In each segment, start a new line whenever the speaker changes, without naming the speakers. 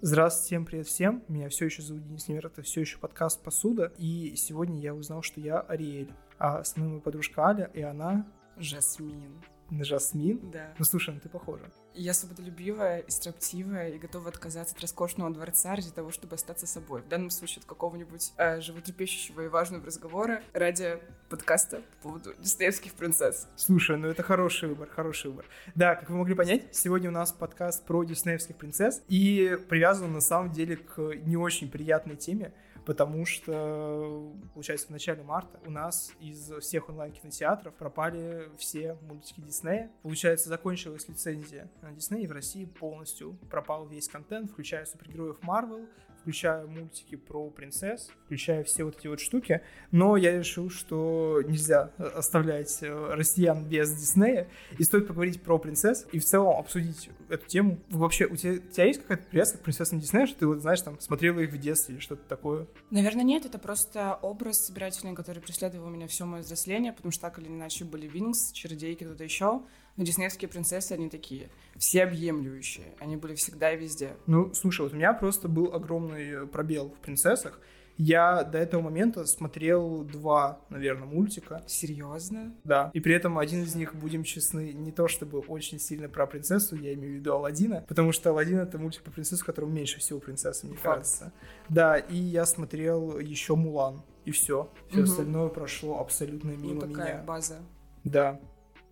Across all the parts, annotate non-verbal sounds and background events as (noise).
Здравствуйте, всем привет всем. Меня все еще зовут Денис Невер, это все еще подкаст «Посуда». И сегодня я узнал, что я Ариэль, а с моей подружка Аля, и она...
Жасмин.
Жасмин?
Да.
Ну слушай, ну ты похожа.
Я свободолюбивая и строптивая, и готова отказаться от роскошного дворца ради того, чтобы остаться собой. В данном случае от какого-нибудь э, животрепещущего и важного разговора ради подкаста по поводу диснеевских принцесс.
Слушай, ну это хороший выбор, хороший выбор. Да, как вы могли понять, сегодня у нас подкаст про диснеевских принцесс, и привязан на самом деле к не очень приятной теме, потому что, получается, в начале марта у нас из всех онлайн-кинотеатров пропали все мультики Диснея. Получается, закончилась лицензия на Дисней, и в России полностью пропал весь контент, включая супергероев Марвел, включая мультики про принцесс, включая все вот эти вот штуки. Но я решил, что нельзя оставлять э, россиян без Диснея, и стоит поговорить про принцесс и в целом обсудить эту тему. Вообще, у тебя, у тебя есть какая-то привязка к принцессам Диснея, что ты вот, знаешь, там, смотрела их в детстве или что-то такое?
Наверное, нет, это просто образ собирательный, который преследовал меня все мое взросление, потому что так или иначе были Винкс, Чародейки, кто-то еще. Но диснеевские принцессы, они такие всеобъемлющие. Они были всегда и везде.
Ну, слушай, вот у меня просто был огромный пробел в принцессах. Я до этого момента смотрел два, наверное, мультика.
Серьезно?
Да. И при этом один из них, будем честны, не то чтобы очень сильно про принцессу, я имею в виду Алладина, потому что Алладин это мультик про принцессу, в котором меньше всего принцессы, мне Факт. кажется. Да, и я смотрел еще Мулан, и все. Все угу. остальное прошло абсолютно мимо ну,
такая
меня.
база.
Да.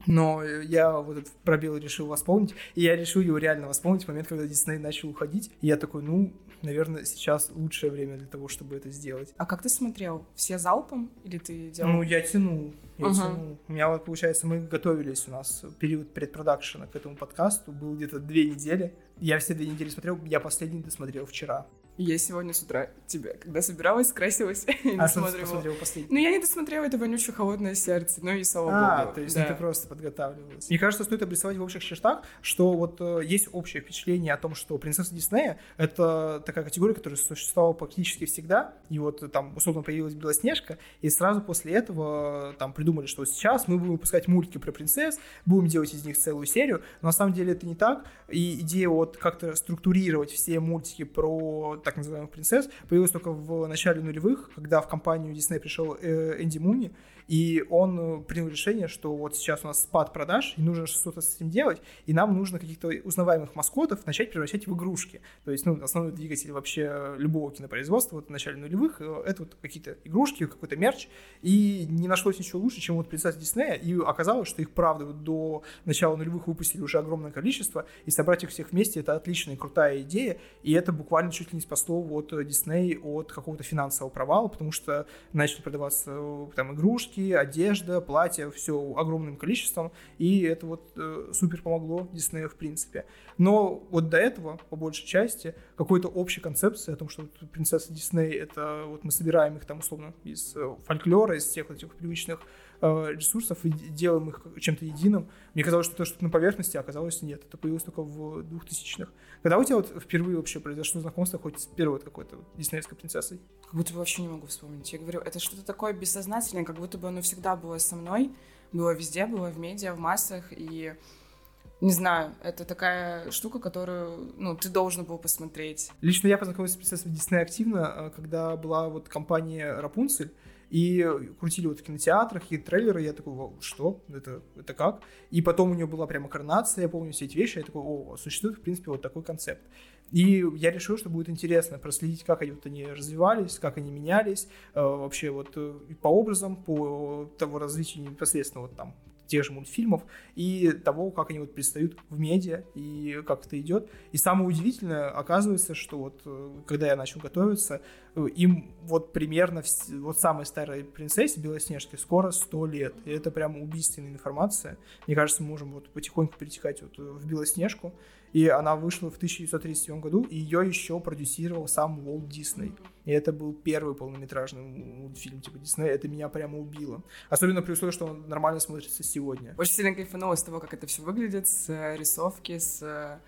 Но я вот этот пробел решил восполнить, и я решил его реально восполнить в момент, когда Дисней начал уходить. И я такой, ну, наверное, сейчас лучшее время для того, чтобы это сделать.
А как ты смотрел? Все залпом или ты делал?
Ну, я тянул. Я uh-huh. тянул. У меня вот, получается, мы готовились, у нас период предпродакшена к этому подкасту был где-то две недели. Я все две недели смотрел, я последний досмотрел вчера.
Я сегодня с утра тебя, когда собиралась, красилась (laughs) и
а последний?
Ну, я не досмотрела это вонючее холодное сердце, ну и слава
а,
богу.
то есть да. ты просто подготавливалась. Мне кажется, стоит обрисовать в общих чертах, что вот э, есть общее впечатление о том, что принцесса Диснея — это такая категория, которая существовала практически всегда, и вот э, там условно появилась Белоснежка, и сразу после этого э, там придумали, что сейчас мы будем выпускать мультики про принцесс, будем делать из них целую серию, но на самом деле это не так, и идея вот как-то структурировать все мультики про так называемых принцесс появилась только в начале нулевых, когда в компанию Disney пришел э, Энди Муни, и он э, принял решение, что вот сейчас у нас спад продаж, и нужно что-то с этим делать, и нам нужно каких-то узнаваемых маскотов начать превращать в игрушки. То есть, ну, основной двигатель вообще любого кинопроизводства вот в начале нулевых э, это вот какие-то игрушки, какой-то мерч, и не нашлось ничего лучше, чем вот принцесса Диснея, и оказалось, что их, правда, вот до начала нулевых выпустили уже огромное количество, и собрать их всех вместе это отличная крутая идея, и это буквально чуть ли не спасло вот Дисней от какого-то финансового провала, потому что начали продаваться э, там игрушки, одежда, платья, все огромным количеством, и это вот э, супер помогло Диснею в принципе. Но вот до этого, по большей части, какой-то общей концепции о том, что вот принцесса Дисней, это вот мы собираем их там условно из э, фольклора, из всех этих привычных ресурсов и делаем их чем-то единым. Мне казалось, что это что-то на поверхности, а оказалось нет. Это появилось только в 2000-х. Когда у тебя вот впервые вообще произошло знакомство хоть с первой какой-то диснеевской принцессой?
Как будто бы вообще не могу вспомнить. Я говорю, это что-то такое бессознательное, как будто бы оно всегда было со мной, было везде, было в медиа, в массах, и не знаю, это такая штука, которую, ну, ты должен был посмотреть.
Лично я познакомился с принцессой Дисней активно, э, когда была вот компания Рапунцель, и крутили вот в кинотеатрах, и трейлеры, я такой, что? Это, это как? И потом у нее была прямо коронация, я помню все эти вещи, я такой, о, существует, в принципе, вот такой концепт. И я решил, что будет интересно проследить, как они, вот, они развивались, как они менялись, э, вообще вот э, по образам, по того развитию непосредственно вот там тех же мультфильмов и того, как они вот предстают в медиа и как это идет. И самое удивительное, оказывается, что вот э, когда я начал готовиться, э, им вот примерно, вот самой старой принцессе Белоснежке скоро 100 лет. И это прям убийственная информация. Мне кажется, мы можем вот потихоньку перетекать вот в Белоснежку. И она вышла в 1937 году, и ее еще продюсировал сам Уолт Дисней. И это был первый полнометражный мультфильм типа Диснея. Это меня прямо убило. Особенно при условии, что он нормально смотрится сегодня.
Очень сильно кайфанула с того, как это все выглядит, с э, рисовки, с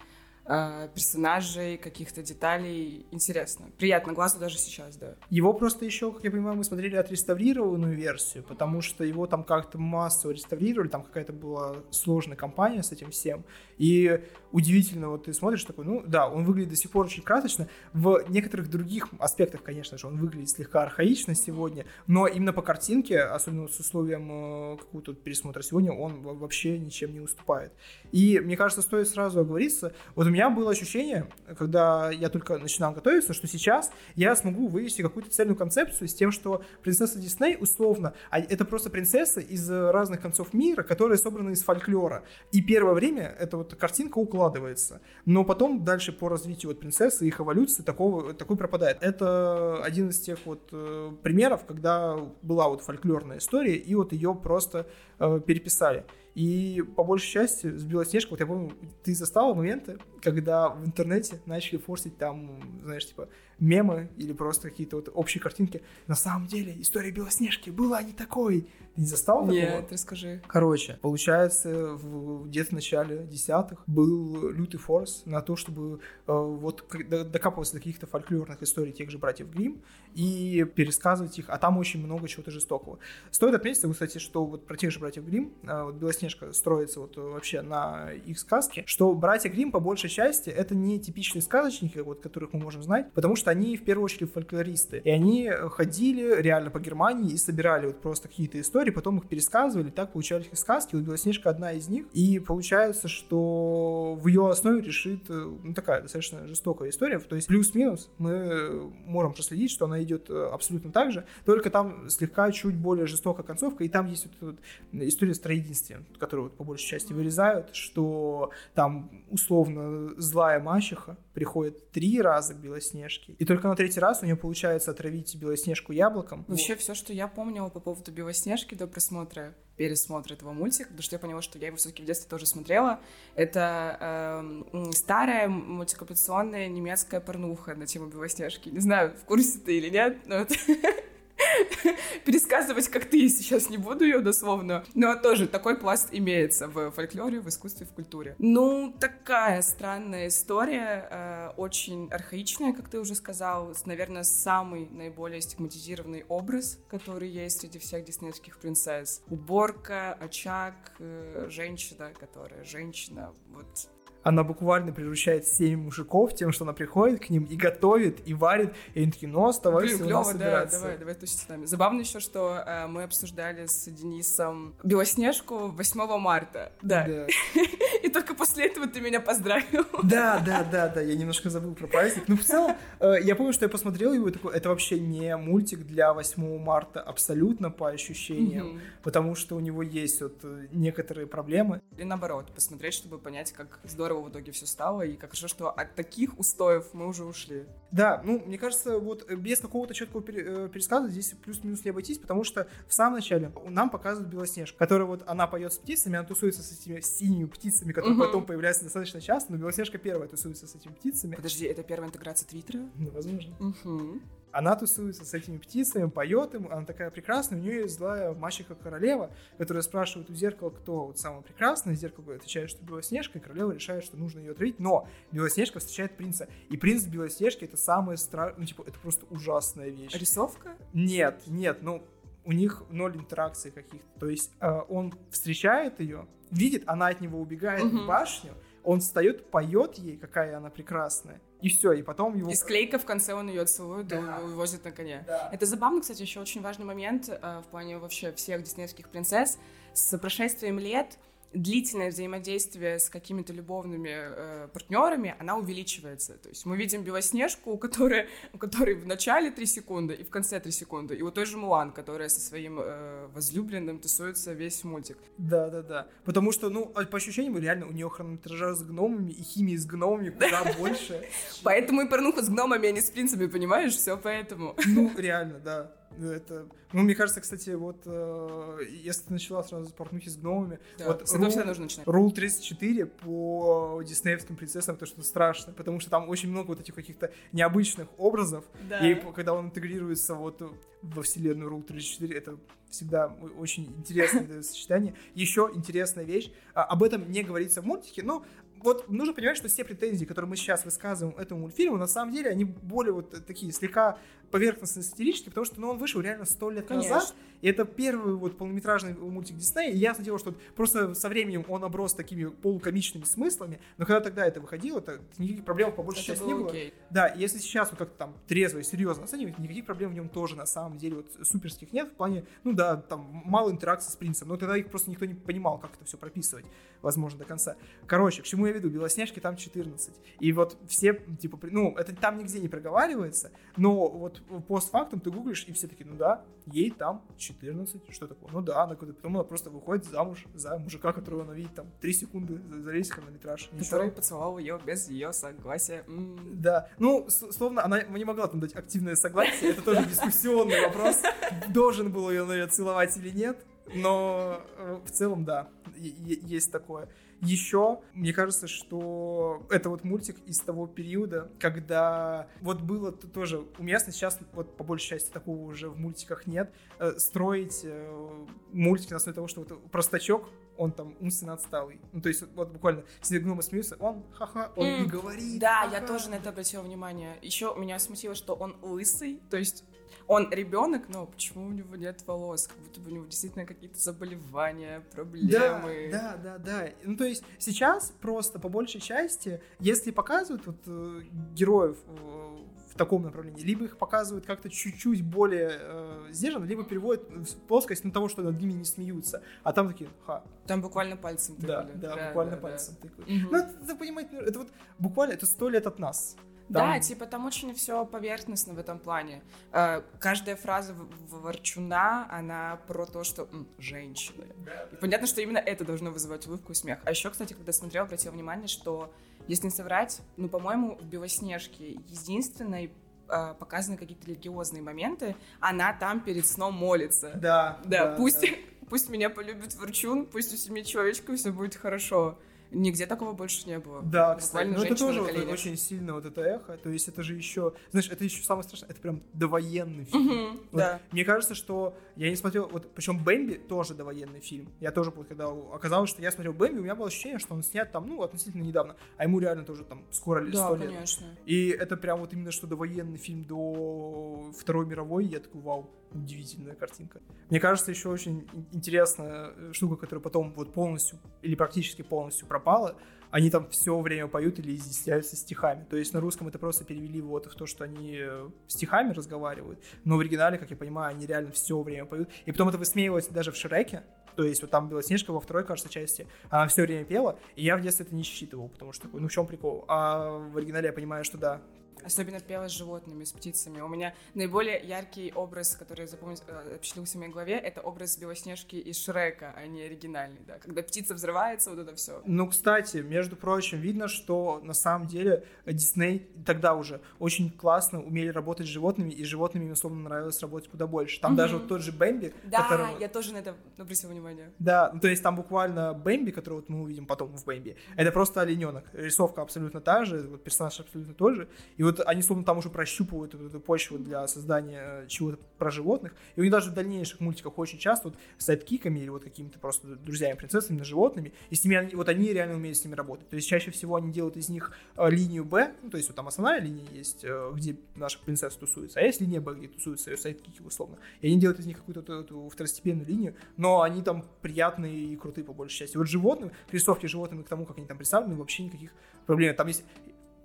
э, персонажей, каких-то деталей. Интересно. Приятно глазу даже сейчас, да.
Его просто еще, как я понимаю, мы смотрели отреставрированную версию, потому что его там как-то массово реставрировали, там какая-то была сложная кампания с этим всем. И удивительно, вот ты смотришь такой, ну да, он выглядит до сих пор очень красочно. В некоторых других аспектах, конечно же, он выглядит слегка архаично сегодня, но именно по картинке, особенно с условием э, какого-то пересмотра сегодня, он вообще ничем не уступает. И мне кажется, стоит сразу оговориться, вот у меня было ощущение, когда я только начинал готовиться, что сейчас я смогу вывести какую-то цельную концепцию с тем, что принцесса Дисней условно, а это просто принцесса из разных концов мира, которые собраны из фольклора. И первое время эта вот картинка укладывается. Но потом дальше по развитию вот принцессы их эволюции такого, такой пропадает. Это один из тех вот э, примеров, когда была вот фольклорная история, и вот ее просто э, переписали. И по большей части с Белоснежкой, вот я помню, ты застала моменты, когда в интернете начали форсить там, знаешь, типа, мемы или просто какие-то вот общие картинки. На самом деле история Белоснежки была не такой. Ты не застал такого?
Нет, расскажи.
Короче, получается, в, где-то в начале десятых был лютый форс на то, чтобы э, вот докапываться до каких-то фольклорных историй тех же братьев Грим и пересказывать их, а там очень много чего-то жестокого. Стоит отметить, кстати, что вот про тех же братьев Грим, э, вот Белоснежка строится вот вообще на их сказке, что братья Грим по большей части это не типичные сказочники, вот которых мы можем знать, потому что они в первую очередь фольклористы. И они ходили реально по Германии и собирали вот просто какие-то истории, потом их пересказывали, так получались их сказки. Вот Белоснежка одна из них. И получается, что в ее основе решит э, ну, такая достаточно жестокая история. То есть плюс-минус мы можем проследить, что она идет э, абсолютно так же, только там слегка чуть более жестокая концовка, и там есть вот, вот история с троединствием, которую вот по большей части вырезают, что там условно злая мачеха приходит три раза к Белоснежке, и только на третий раз у нее получается отравить Белоснежку яблоком.
Вообще, вот. все, что я помнила по поводу Белоснежки до просмотра, пересмотра этого мультика, потому что я поняла, что я его все-таки в детстве тоже смотрела. Это э, старая мультипликационная немецкая порнуха на тему Белоснежки. Не знаю, в курсе ты или нет, но это (laughs) (laughs) пересказывать, как ты сейчас не буду ее дословно, но тоже такой пласт имеется в фольклоре, в искусстве, в культуре. Ну, такая странная история, э, очень архаичная, как ты уже сказал, наверное, самый наиболее стигматизированный образ, который есть среди всех диснейских принцесс. Уборка, очаг, э, женщина, которая женщина, вот
она буквально превращает семь мужиков тем, что она приходит к ним и готовит, и варит, и они такие, ну, оставайся Блин, клево,
да, давай, давай тусить с нами. Забавно еще, что э, мы обсуждали с Денисом Белоснежку 8 марта, да. да. (laughs) (laughs) И только после этого ты меня поздравил. (laughs)
Да, да, да, да, я немножко забыл про праздник. Ну, в целом, э, я помню, что я посмотрел его, и такой, это вообще не мультик для 8 марта абсолютно по ощущениям, потому что у него есть вот э, некоторые проблемы.
Или наоборот, посмотреть, чтобы понять, как здорово в итоге все стало, и как хорошо, что от таких устоев мы уже ушли.
Да, ну, мне кажется, вот без какого-то четкого э, пересказа здесь плюс-минус не обойтись, потому что в самом начале нам показывают Белоснежку, которая вот, она поет с птицами, она тусуется с этими синими птицами, которые угу. потом появляются достаточно часто, но Белоснежка первая тусуется с этими птицами.
Подожди, это первая интеграция Твиттера?
Ну, возможно. Угу. Она тусуется с этими птицами, поет им, она такая прекрасная, у нее есть злая мачеха королева, которая спрашивает у зеркала, кто вот самый прекрасный, зеркало отвечает, что Белоснежка, и королева решает, что нужно ее отравить, но Белоснежка встречает принца, и принц Белоснежки это самое страшное, ну типа, это просто ужасная вещь.
Рисовка?
Нет, нет, ну у них ноль интеракций каких-то, то есть э, он встречает ее, видит, она от него убегает угу. в башню, он встает, поет ей, какая она прекрасная, и все, и потом его...
И склейка в конце он ее целует, да. увозит на коне. Да. Это забавно, кстати, еще очень важный момент э, в плане вообще всех диснеевских принцесс. С прошествием лет длительное взаимодействие с какими-то любовными э, партнерами, она увеличивается. То есть мы видим Белоснежку, у которой, у которой в начале 3 секунды и в конце 3 секунды, и у той же Мулан, которая со своим э, возлюбленным тусуется весь мультик.
Да-да-да. Потому что, ну, по ощущениям, реально у нее хронометража с гномами и химии с гномами куда (laughs) больше.
Поэтому и порнуха с гномами, а не с принцами, понимаешь? Все поэтому.
Ну, реально, да. Это, ну, мне кажется, кстати, вот э, если ты начала сразу с порнухи с гномами,
да,
вот
rule, всегда нужно начинать.
Rule 34 по диснеевским принцессам, то, что страшно, потому что там очень много вот этих каких-то необычных образов, да. и когда он интегрируется вот во вселенную Rule 34, это всегда очень интересное сочетание. Еще интересная вещь, а, об этом не говорится в мультике, но вот нужно понимать, что все претензии, которые мы сейчас высказываем этому мультфильму, на самом деле они более вот такие слегка поверхностно сатирические, потому что ну, он вышел реально сто лет Конечно. назад, и это первый вот полнометражный мультик Диснея, и ясно дело, что просто со временем он оброс такими полукомичными смыслами, но когда тогда это выходило, то никаких проблем по большей части не было. Окей. Да, если сейчас вот как-то там трезво и серьезно оценивать, никаких проблем в нем тоже на самом деле вот суперских нет, в плане, ну да, там мало интеракции с принцем, но тогда их просто никто не понимал, как это все прописывать, возможно, до конца. Короче, к чему я веду? Белоснежки там 14. И вот все, типа, ну, это там нигде не проговаривается, но вот постфактум ты гуглишь, и все такие, ну да, ей там 14, что такое? Ну да, она куда потом она просто выходит замуж за мужика, которого она видит там 3 секунды за весь хронометраж.
Который поцеловал ее без ее согласия.
м Да, ну, словно она не могла там дать активное согласие, это тоже дискуссионный вопрос, должен был ее целовать или нет, но э, в целом, да, есть такое. Еще, мне кажется, что это вот мультик из того периода, когда вот было тоже уместно, сейчас вот по большей части такого уже в мультиках нет, э, строить э, мультики на основе того, что вот простачок, он там умственно отсталый. Ну, то есть, вот буквально, если гномы смеются, он ха-ха, он mm. не говорит.
Да, ха-ха. я тоже на это обратила внимание. Еще меня смутило, что он лысый, то есть он ребенок, но почему у него нет волос? Как будто бы у него действительно какие-то заболевания, проблемы.
Да, да, да, да. Ну, то есть сейчас просто по большей части, если показывают вот э, героев э, в таком направлении, либо их показывают как-то чуть-чуть более э, сдержанно, либо переводят в плоскость на того, что над ними не смеются. А там такие, ха.
Там буквально пальцем
тыкали. Да, да, да буквально да, пальцем да. тыкали. Угу. Ну, это, понимаете, это вот буквально, это сто лет от нас.
Там... Да, типа там очень все поверхностно в этом плане. Э, каждая фраза Ворчуна, она про то, что м, женщины. И понятно, что именно это должно вызывать улыбку и смех. А еще, кстати, когда смотрел, обратил внимание, что, если не соврать, ну, по-моему, в Белоснежке единственной э, показаны какие-то религиозные моменты, она там перед сном молится.
Да.
Да, да пусть, да. (laughs) пусть меня полюбит Ворчун, пусть у семи человечков все будет хорошо. Нигде такого больше не было.
Да, кстати, ну это тоже вот очень сильно вот это эхо, то есть это же еще, знаешь, это еще самое страшное, это прям довоенный фильм.
Угу, вот, да.
Мне кажется, что я не смотрел, вот причем Бэмби тоже довоенный фильм. Я тоже, вот, когда оказалось, что я смотрел Бэмби, у меня было ощущение, что он снят там, ну, относительно недавно, а ему реально тоже там скоро
да, лет. конечно.
И это прям вот именно что довоенный фильм до Второй мировой, я такой, вау, удивительная картинка. Мне кажется, еще очень интересная э, штука, которая потом вот полностью или практически полностью пропала, они там все время поют или изъясняются стихами. То есть на русском это просто перевели вот в то, что они э, стихами разговаривают, но в оригинале, как я понимаю, они реально все время поют. И потом это высмеивалось даже в Шреке, то есть вот там Белоснежка во второй, кажется, части, она все время пела, и я в детстве это не считывал, потому что такой, ну в чем прикол? А в оригинале я понимаю, что да,
Особенно пела с животными, с птицами. У меня наиболее яркий образ, который запомнился, э, в моей голове, это образ Белоснежки из Шрека, а не оригинальный, да. Когда птица взрывается, вот это все.
Ну, кстати, между прочим, видно, что на самом деле Дисней тогда уже очень классно умели работать с животными, и животными им, условно, нравилось работать куда больше. Там mm-hmm. даже вот тот же Бэмби,
Да, которого... я тоже на это обратила внимание.
Да, ну, то есть там буквально Бэмби, который вот мы увидим потом в Бэмби, это просто олененок. Рисовка абсолютно та же, персонаж абсолютно тот же. И вот они, словно, там уже прощупывают эту, эту почву для создания чего-то про животных. И у них даже в дальнейших мультиках очень часто вот sidekick ами или вот какими-то просто друзьями, принцессами, животными, и с ними, вот они реально умеют с ними работать. То есть чаще всего они делают из них э, линию Б, ну, то есть вот там основная линия есть, э, где наша принцесса тусуется, а есть линия Б, где тусуются ее sidekick и, условно. И они делают из них какую-то эту второстепенную линию, но они там приятные и крутые по большей части. Вот животным, рисовки животным к тому, как они там представлены, вообще никаких проблем. Там есть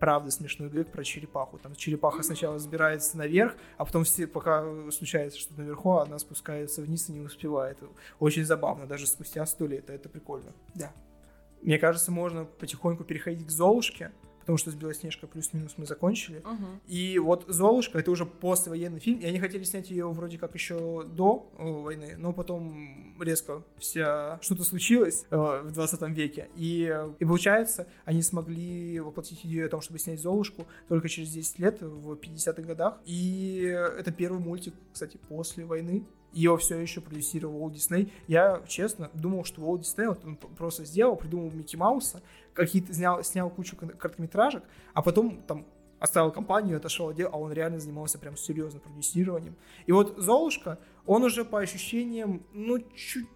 правда смешной гэг про черепаху. Там черепаха сначала забирается наверх, а потом все, пока случается что-то наверху, она спускается вниз и не успевает. Очень забавно, даже спустя сто лет. Это прикольно.
Да.
Мне кажется, можно потихоньку переходить к Золушке потому что с Белоснежкой плюс-минус мы закончили.
Угу.
И вот «Золушка» — это уже послевоенный фильм, и они хотели снять ее вроде как еще до э, войны, но потом резко вся что-то случилось э, в 20 веке, и, э, и получается, они смогли воплотить идею о том, чтобы снять «Золушку» только через 10 лет, в 50-х годах, и это первый мультик, кстати, после войны, его все еще продюсировал Уолт Дисней. Я, честно, думал, что Уолт Дисней вот он просто сделал, придумал Микки Мауса, какие-то снял, снял кучу короткометражек, а потом там оставил компанию, отошел от дела, а он реально занимался прям серьезным продюсированием. И вот Золушка, он уже по ощущениям, ну,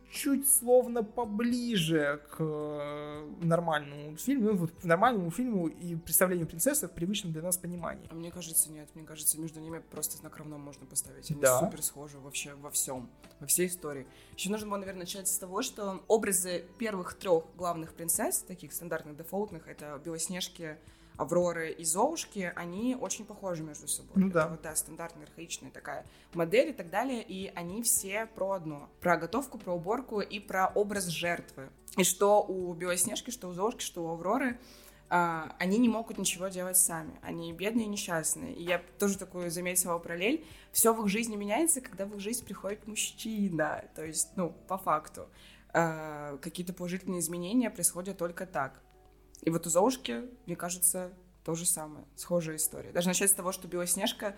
чуть-чуть словно поближе к э, нормальному фильму, ну, вот к нормальному фильму и представлению принцессы в привычном для нас понимании.
А мне кажется, нет, мне кажется, между ними просто знак равно можно поставить. Они да. супер схожи вообще во всем, во всей истории. Еще нужно было, наверное, начать с того, что образы первых трех главных принцесс, таких стандартных, дефолтных, это Белоснежки, Авроры и Золушки, они очень похожи между собой.
Ну да.
Это вот, да, стандартная, архаичная такая модель и так далее, и они все про одно. Про готовку, про уборку и про образ жертвы. И что у Белоснежки, что у Золушки, что у Авроры Uh, они не могут ничего делать сами. Они бедные и несчастные. И я тоже такую заметила параллель. Все в их жизни меняется, когда в их жизнь приходит мужчина. То есть, ну, по факту. Uh, какие-то положительные изменения происходят только так. И вот у Золушки, мне кажется, то же самое, схожая история. Даже начать с того, что Белоснежка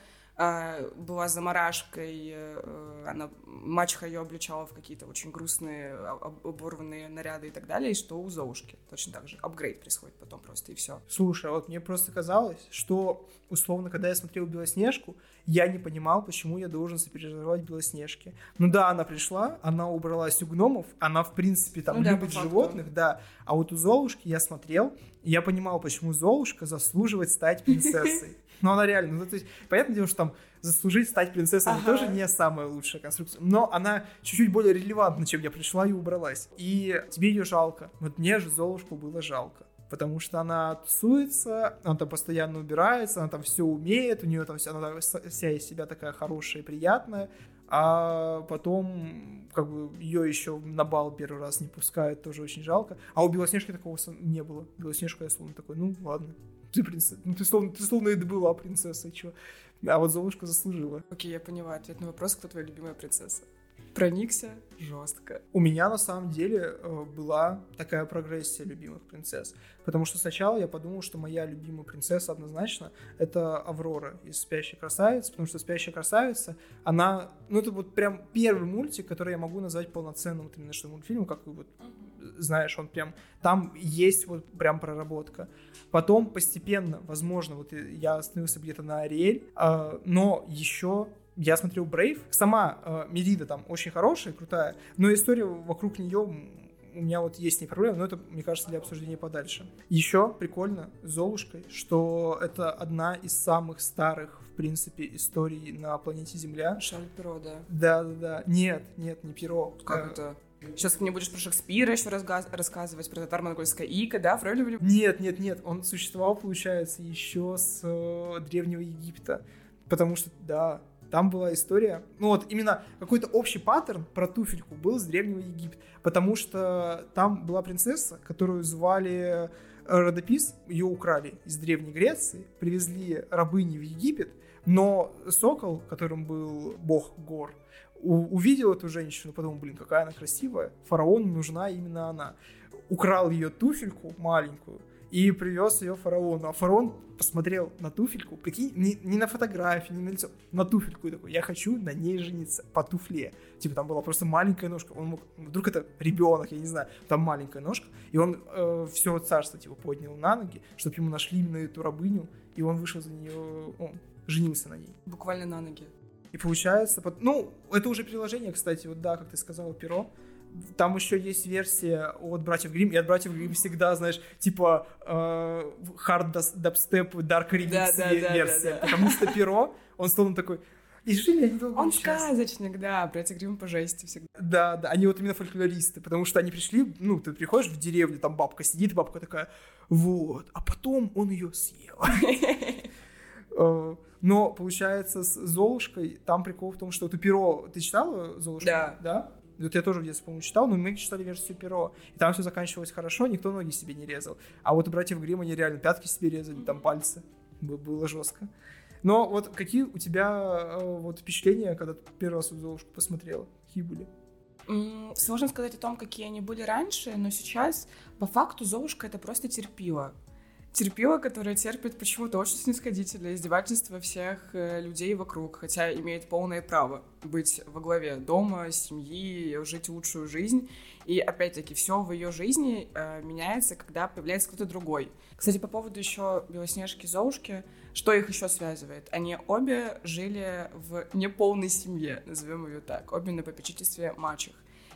была заморашкой, э, она, мачеха ее обличала в какие-то очень грустные, оборванные наряды и так далее, и что у Золушки точно так же. Апгрейд происходит потом просто, и все.
Слушай, вот мне просто казалось, что, условно, когда я смотрел Белоснежку, я не понимал, почему я должен сопереживать Белоснежке. Ну да, она пришла, она убралась у гномов, она, в принципе, там, ну, да, любит животных, да, а вот у Золушки я смотрел, и я понимал, почему Золушка заслуживает стать принцессой. (laughs) Но она реально, ну, то есть, понятное дело, что там заслужить стать принцессой ага. тоже не самая лучшая конструкция, но она чуть-чуть более релевантна, чем я пришла и убралась. И тебе ее жалко. Вот мне же Золушку было жалко. Потому что она тусуется, она там постоянно убирается, она там все умеет, у нее там вся, она вся из себя такая хорошая и приятная, а потом как бы ее еще на бал первый раз не пускают, тоже очень жалко. А у Белоснежки такого не было. Белоснежка я словно такой, ну ладно, ты принцесса. Ну, ты словно, ты словно и была принцессой, чего. А вот Золушка заслужила.
Окей, я поняла ответ на вопрос, кто твоя любимая принцесса. Проникся жестко.
У меня на самом деле э, была такая прогрессия любимых принцесс. Потому что сначала я подумал, что моя любимая принцесса однозначно это Аврора из «Спящей красавицы», потому что «Спящая красавица», она, ну это вот прям первый мультик, который я могу назвать полноценным вот именно что мультфильмом, как вот знаешь, он прям, там есть вот прям проработка. Потом постепенно, возможно, вот я остановился где-то на Ариэль, э, но еще я смотрел Брейв. Сама э, Мерида там очень хорошая, крутая, но история вокруг нее у меня вот есть не проблема, но это, мне кажется, для обсуждения подальше. Еще прикольно с Золушкой, что это одна из самых старых, в принципе, историй на планете Земля.
Шарль Перо, да?
Да, да, да. Нет, нет, не Перо.
Как а, это? Сейчас мне будешь про Шекспира еще разга- рассказывать, про татаро-монгольское ико, да, Фройля?
Нет, нет, нет, он существовал, получается, еще с э, Древнего Египта. Потому что, да, там была история, ну вот именно какой-то общий паттерн про туфельку был с Древнего Египта, потому что там была принцесса, которую звали Родопис, ее украли из Древней Греции, привезли рабыни в Египет, но сокол, которым был бог гор, увидел эту женщину, подумал, блин, какая она красивая, фараону нужна именно она. Украл ее туфельку маленькую, и привез ее фараону. А фараон посмотрел на туфельку, прикинь, не, не на фотографии, не на лицо, на туфельку и такой, я хочу на ней жениться, по туфле. Типа там была просто маленькая ножка, он мог, вдруг это ребенок, я не знаю, там маленькая ножка, и он э, все царство типа поднял на ноги, чтобы ему нашли именно эту рабыню, и он вышел за нее, он женился на ней.
Буквально на ноги.
И получается, ну, это уже приложение, кстати, вот да, как ты сказала, перо, там еще есть версия от братьев Грим, и от братьев Грим всегда, знаешь, типа э, hard dubstep, dark remix да, да, версия. Да, да, да. Потому что перо, он стал такой, и жили они долго
Он сказочник, да, братья Грим по жести всегда.
Да, да, они вот именно фольклористы, потому что они пришли, ну, ты приходишь в деревню, там бабка сидит, бабка такая, вот, а потом он ее съел. (laughs) Э, но, получается, с Золушкой там прикол в том, что ты перо... Ты читала Золушку?
Да.
Да? Вот я тоже в детстве, по-моему, читал, но мы читали версию перо. И там все заканчивалось хорошо, никто ноги себе не резал. А вот у братьев Гримм они реально пятки себе резали, там пальцы. Было жестко. Но вот какие у тебя э, вот впечатления, когда ты первый раз Золушку посмотрела? Какие были?
Сложно сказать о том, какие они были раньше, но сейчас по факту Золушка это просто терпила. Терпила, которая терпит почему-то очень снисходительно издевательства всех э, людей вокруг, хотя имеет полное право быть во главе дома, семьи, жить лучшую жизнь. И опять-таки все в ее жизни э, меняется, когда появляется кто-то другой. Кстати, по поводу еще Белоснежки Золушки, что их еще связывает? Они обе жили в неполной семье, назовем ее так, обе на попечительстве мачех.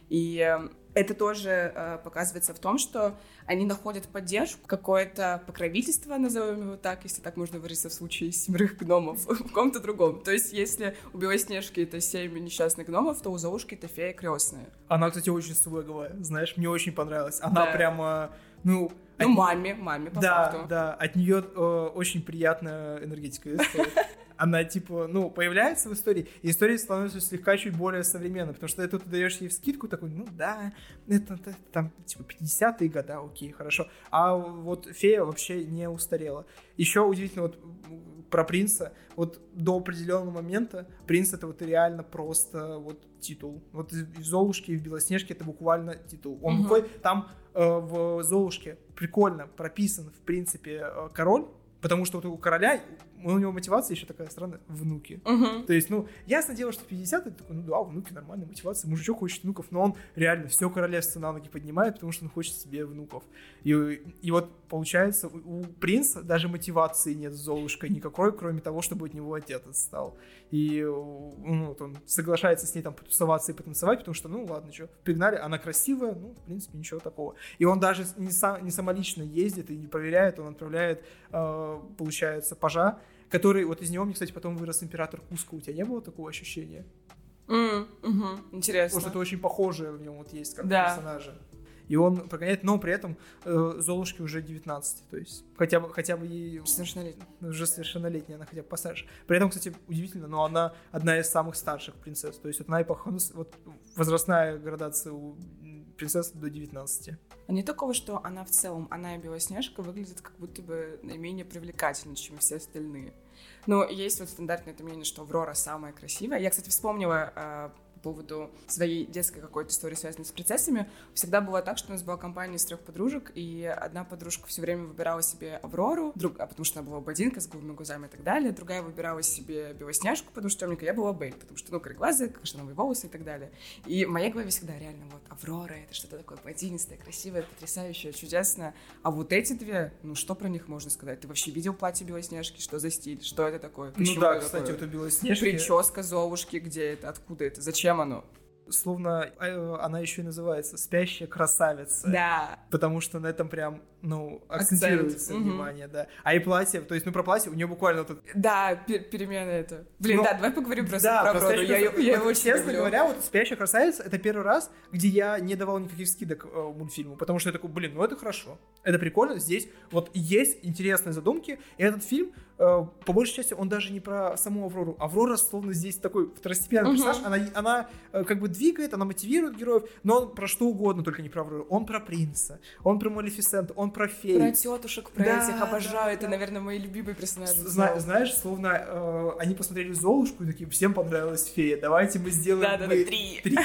И э, это тоже э, показывается в том, что они находят поддержку, какое-то покровительство, назовем его так, если так можно выразиться в случае семерых гномов, (laughs) в ком-то другом. То есть, если у Белоснежки это семь несчастных гномов, то у Золушки это фея крестная.
Она, кстати, очень своеговая, знаешь, мне очень понравилась. Она да. прямо, ну...
Ну, от... маме, маме, по
да,
факту.
Да, от нее э, очень приятная энергетика (laughs) она, типа, ну, появляется в истории, и история становится слегка чуть более современной, потому что ты тут даешь ей скидку такой, ну да, это, это там, типа, 50-е года, окей, хорошо. А вот фея вообще не устарела. Еще удивительно вот про принца, вот до определенного момента принц это вот реально просто вот титул. Вот в Золушке и в Белоснежке это буквально титул. Он угу. там э, в Золушке прикольно прописан, в принципе, э, король, потому что вот у короля у него мотивация еще такая странная, внуки.
Угу.
То есть, ну, ясно дело, что в 50 это такой, ну да, внуки нормальная мотивация, мужичок хочет внуков, но он реально все королевство на ноги поднимает, потому что он хочет себе внуков. И, и вот получается, у, у принца даже мотивации нет с Золушкой никакой, кроме того, чтобы от него отец стал. И ну, вот он соглашается с ней там потусоваться и потанцевать, потому что, ну ладно, что, пригнали, она красивая, ну, в принципе, ничего такого. И он даже не, сам, не самолично ездит и не проверяет, он отправляет, э, получается, пажа, который, вот из него мне, кстати, потом вырос император Куско. У тебя не было такого ощущения?
Mm, угу, интересно.
Потому что это очень похожее в нем вот есть как да. персонажа. И он прогоняет, но при этом э, Золушке уже 19, то есть хотя бы, хотя бы ей...
Совершеннолетняя.
Уже совершеннолетняя, она хотя бы постарше. При этом, кстати, удивительно, но она одна из самых старших принцесс, то есть вот она эпоха, вот возрастная градация у принцесс до 19.
А не такого, что она в целом, она и Белоснежка выглядит как будто бы наименее привлекательно, чем все остальные. Но есть вот стандартное это мнение, что Аврора самая красивая. Я, кстати, вспомнила а, поводу своей детской какой-то истории, связанной с принцессами, всегда было так, что у нас была компания из трех подружек, и одна подружка все время выбирала себе Аврору, друг, а потому что она была блондинка с голубыми глазами и так далее, другая выбирала себе Белоснежку, потому что темненькая, я была Бель, потому что, ну, кореглазая, каштановые волосы и так далее. И в моей голове всегда реально вот Аврора, это что-то такое блондинистое, красивое, потрясающее, чудесное. А вот эти две, ну, что про них можно сказать? Ты вообще видел платье Белоснежки? Что за стиль? Что это такое?
Ну Почему ну да, кстати, такое? вот у Белоснежки...
Прическа Золушки, где это? Откуда это? Зачем чем оно?
Словно э, она еще и называется «Спящая красавица».
Да.
Потому что на этом прям, ну, акцентируется Акцент. внимание, угу. да. А и платье, то есть, ну, про платье у нее буквально тут...
Да, пер перемена это. Блин, Но... да, давай поговорим просто да, про просто Аврору. Я, я,
я очень Честно люблю. говоря, вот «Спящая красавица» — это первый раз, где я не давал никаких скидок э, мультфильму, потому что я такой, блин, ну это хорошо, это прикольно, здесь вот есть интересные задумки, и этот фильм Э, по большей части он даже не про саму Аврору. Аврора словно здесь такой второстепенный угу. персонаж. Она, она э, как бы двигает, она мотивирует героев, но он про что угодно, только не про Аврору. Он про принца, он про Малефисента, он про феи.
Про тетушек, про да, этих обожаю. Да, это, да. наверное, мои любимые персонажи.
Зна- знаешь, словно э, они посмотрели Золушку и такие, всем понравилась фея, давайте мы сделаем...
Да-да-да, три.
три.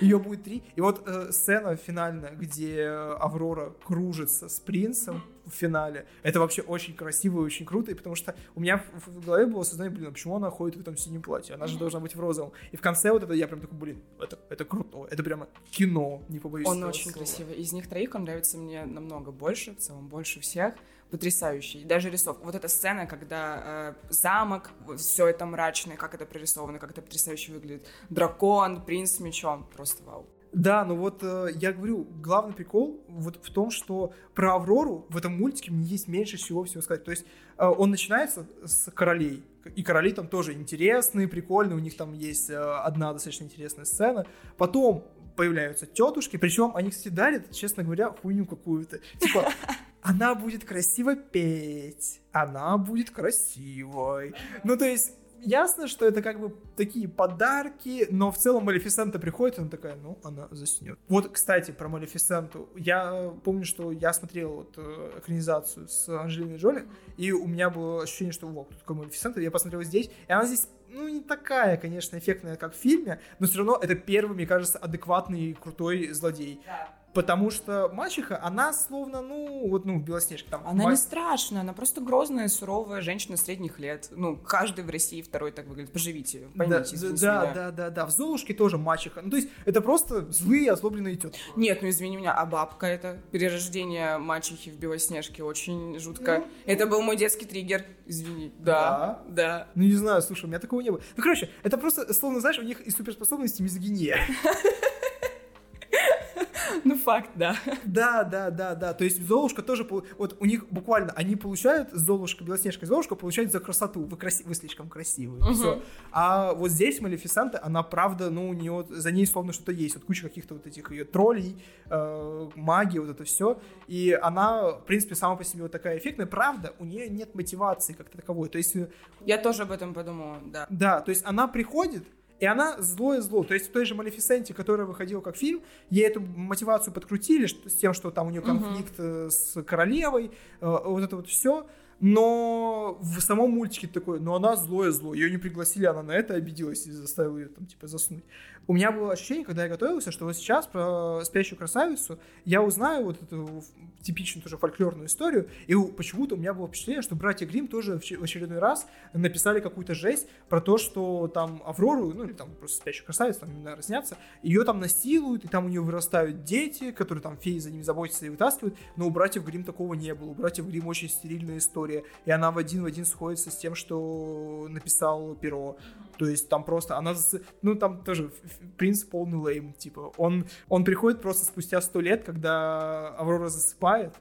Ее будет три. И вот э, сцена финальная, где Аврора кружится с принцем в финале. Это вообще очень красиво и очень круто, и потому что у меня в, в голове было сознание, блин, а почему она ходит в этом синем платье? Она же должна быть в розовом. И в конце вот это я прям такой, блин, это, это круто. Это прямо кино, не побоюсь
Он очень слова. красивый. Из них троих он нравится мне намного больше, в целом больше всех потрясающий. Даже рисовка. Вот эта сцена, когда э, замок, все это мрачное, как это прорисовано, как это потрясающе выглядит. Дракон, принц с мечом. Просто вау.
Да, ну вот э, я говорю, главный прикол вот в том, что про Аврору в этом мультике мне есть меньше всего всего сказать. То есть э, он начинается с королей, и короли там тоже интересные, прикольные, у них там есть э, одна достаточно интересная сцена. Потом появляются тетушки, причем они, кстати, дарят, честно говоря, хуйню какую-то. Типа, (laughs) она будет красиво петь, она будет красивой. Ну, то есть, ясно, что это как бы такие подарки, но в целом Малефисента приходит, и она такая, ну, она заснет. Вот, кстати, про Малефисенту. Я помню, что я смотрел вот э, экранизацию с Анджелиной Джоли, и у меня было ощущение, что, вот, тут такой Малефисента, я посмотрел здесь, и она здесь ну, не такая, конечно, эффектная, как в фильме, но все равно это первый, мне кажется, адекватный и крутой злодей.
Да
Потому что мачеха, она словно, ну, вот, ну, Белоснежка там.
Она ма... не страшная, она просто грозная, суровая женщина средних лет. Ну, каждый в России второй так выглядит. Поживите, поймите,
да, да, да, да, да. В Золушке тоже мачеха. Ну, то есть, это просто злые, озлобленные тетки.
Нет, ну, извини меня, а бабка это? Перерождение мачехи в Белоснежке очень жутко. Ну, это был мой детский триггер, извини. Да, да, да.
Ну, не знаю, слушай, у меня такого не было. Ну, короче, это просто, словно, знаешь, у них и суперспособности мизогиния. (laughs) (laughs)
Ну, факт, да.
Да, да, да, да. То есть Золушка тоже, вот у них буквально, они получают, Золушка, Белоснежка и Золушка получают за красоту. Вы, краси... вы слишком красивые. Угу. Все. А вот здесь Малефисента, она правда, ну, у нее, за ней словно что-то есть. Вот куча каких-то вот этих ее троллей, э, магии, вот это все. И она, в принципе, сама по себе вот такая эффектная. Правда, у нее нет мотивации как-то таковой. То есть... Э,
Я тоже об этом подумала, да.
Да, то есть она приходит, и она злое зло. То есть в той же Малефисенте, которая выходила как фильм, ей эту мотивацию подкрутили с тем, что там у нее конфликт угу. с королевой, э, вот это вот все. Но в самом мультике такой, но она злое зло, ее не пригласили, она на это обиделась и заставила ее там типа заснуть у меня было ощущение, когда я готовился, что вот сейчас про спящую красавицу я узнаю вот эту типичную тоже фольклорную историю, и почему-то у меня было впечатление, что братья Грим тоже в очередной раз написали какую-то жесть про то, что там Аврору, ну или там просто спящую красавицу, там именно разнятся, ее там насилуют, и там у нее вырастают дети, которые там феи за ними заботятся и вытаскивают, но у братьев Грим такого не было. У братьев Грим очень стерильная история, и она в один в один сходится с тем, что написал Перо. То есть там просто она, ну там тоже принц полный лейм, типа он он приходит просто спустя сто лет, когда Аврора засыпает,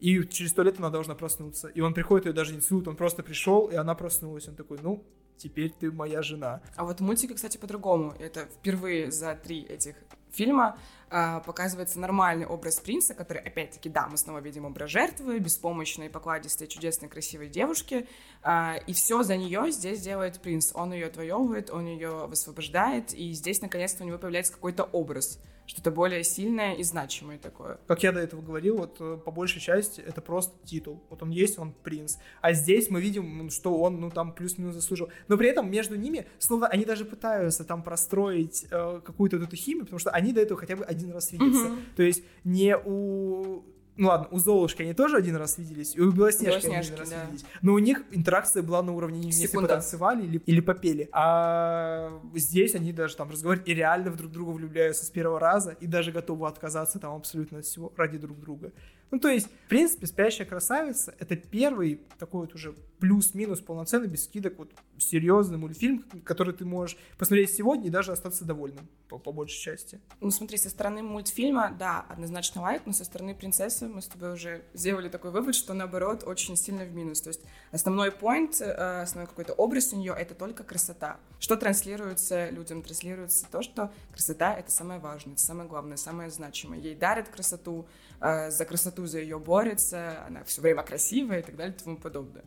и через сто лет она должна проснуться. И он приходит, ее даже не целует, он просто пришел, и она проснулась. Он такой, ну, теперь ты моя жена.
А вот в мультике, кстати, по-другому. Это впервые за три этих фильма показывается нормальный образ принца, который, опять-таки, да, мы снова видим образ жертвы, беспомощной, покладистой, чудесной, красивой девушки, э, и все за нее здесь делает принц. Он ее отвоевывает, он ее высвобождает, и здесь, наконец-то, у него появляется какой-то образ что-то более сильное и значимое такое.
Как я до этого говорил, вот э, по большей части это просто титул. Вот он есть, он принц. А здесь мы видим, что он, ну, там плюс-минус заслужил. Но при этом между ними, словно они даже пытаются там простроить э, какую-то вот эту химию, потому что они до этого хотя бы один раз видятся. Mm-hmm. То есть не у ну ладно, у Золушки они тоже один раз виделись, и у Белоснежки, Белоснежки они один раз да. виделись. Но у них интеракция была на уровне не вместе потанцевали или, или попели. А здесь они даже там разговаривают и реально друг друга влюбляются с первого раза, и даже готовы отказаться там абсолютно от всего ради друг друга. Ну, то есть, в принципе, «Спящая красавица» — это первый такой вот уже плюс-минус полноценный, без скидок, вот серьезный мультфильм, который ты можешь посмотреть сегодня и даже остаться довольным, по, по большей части.
Ну, смотри, со стороны мультфильма, да, однозначно лайк, но со стороны принцессы мы с тобой уже сделали такой вывод, что, наоборот, очень сильно в минус. То есть основной point, э, основной какой-то образ у нее — это только красота. Что транслируется людям? Транслируется то, что красота — это самое важное, это самое главное, самое значимое. Ей дарят красоту, э, за красоту за ее борется, она все время красивая и так далее и тому подобное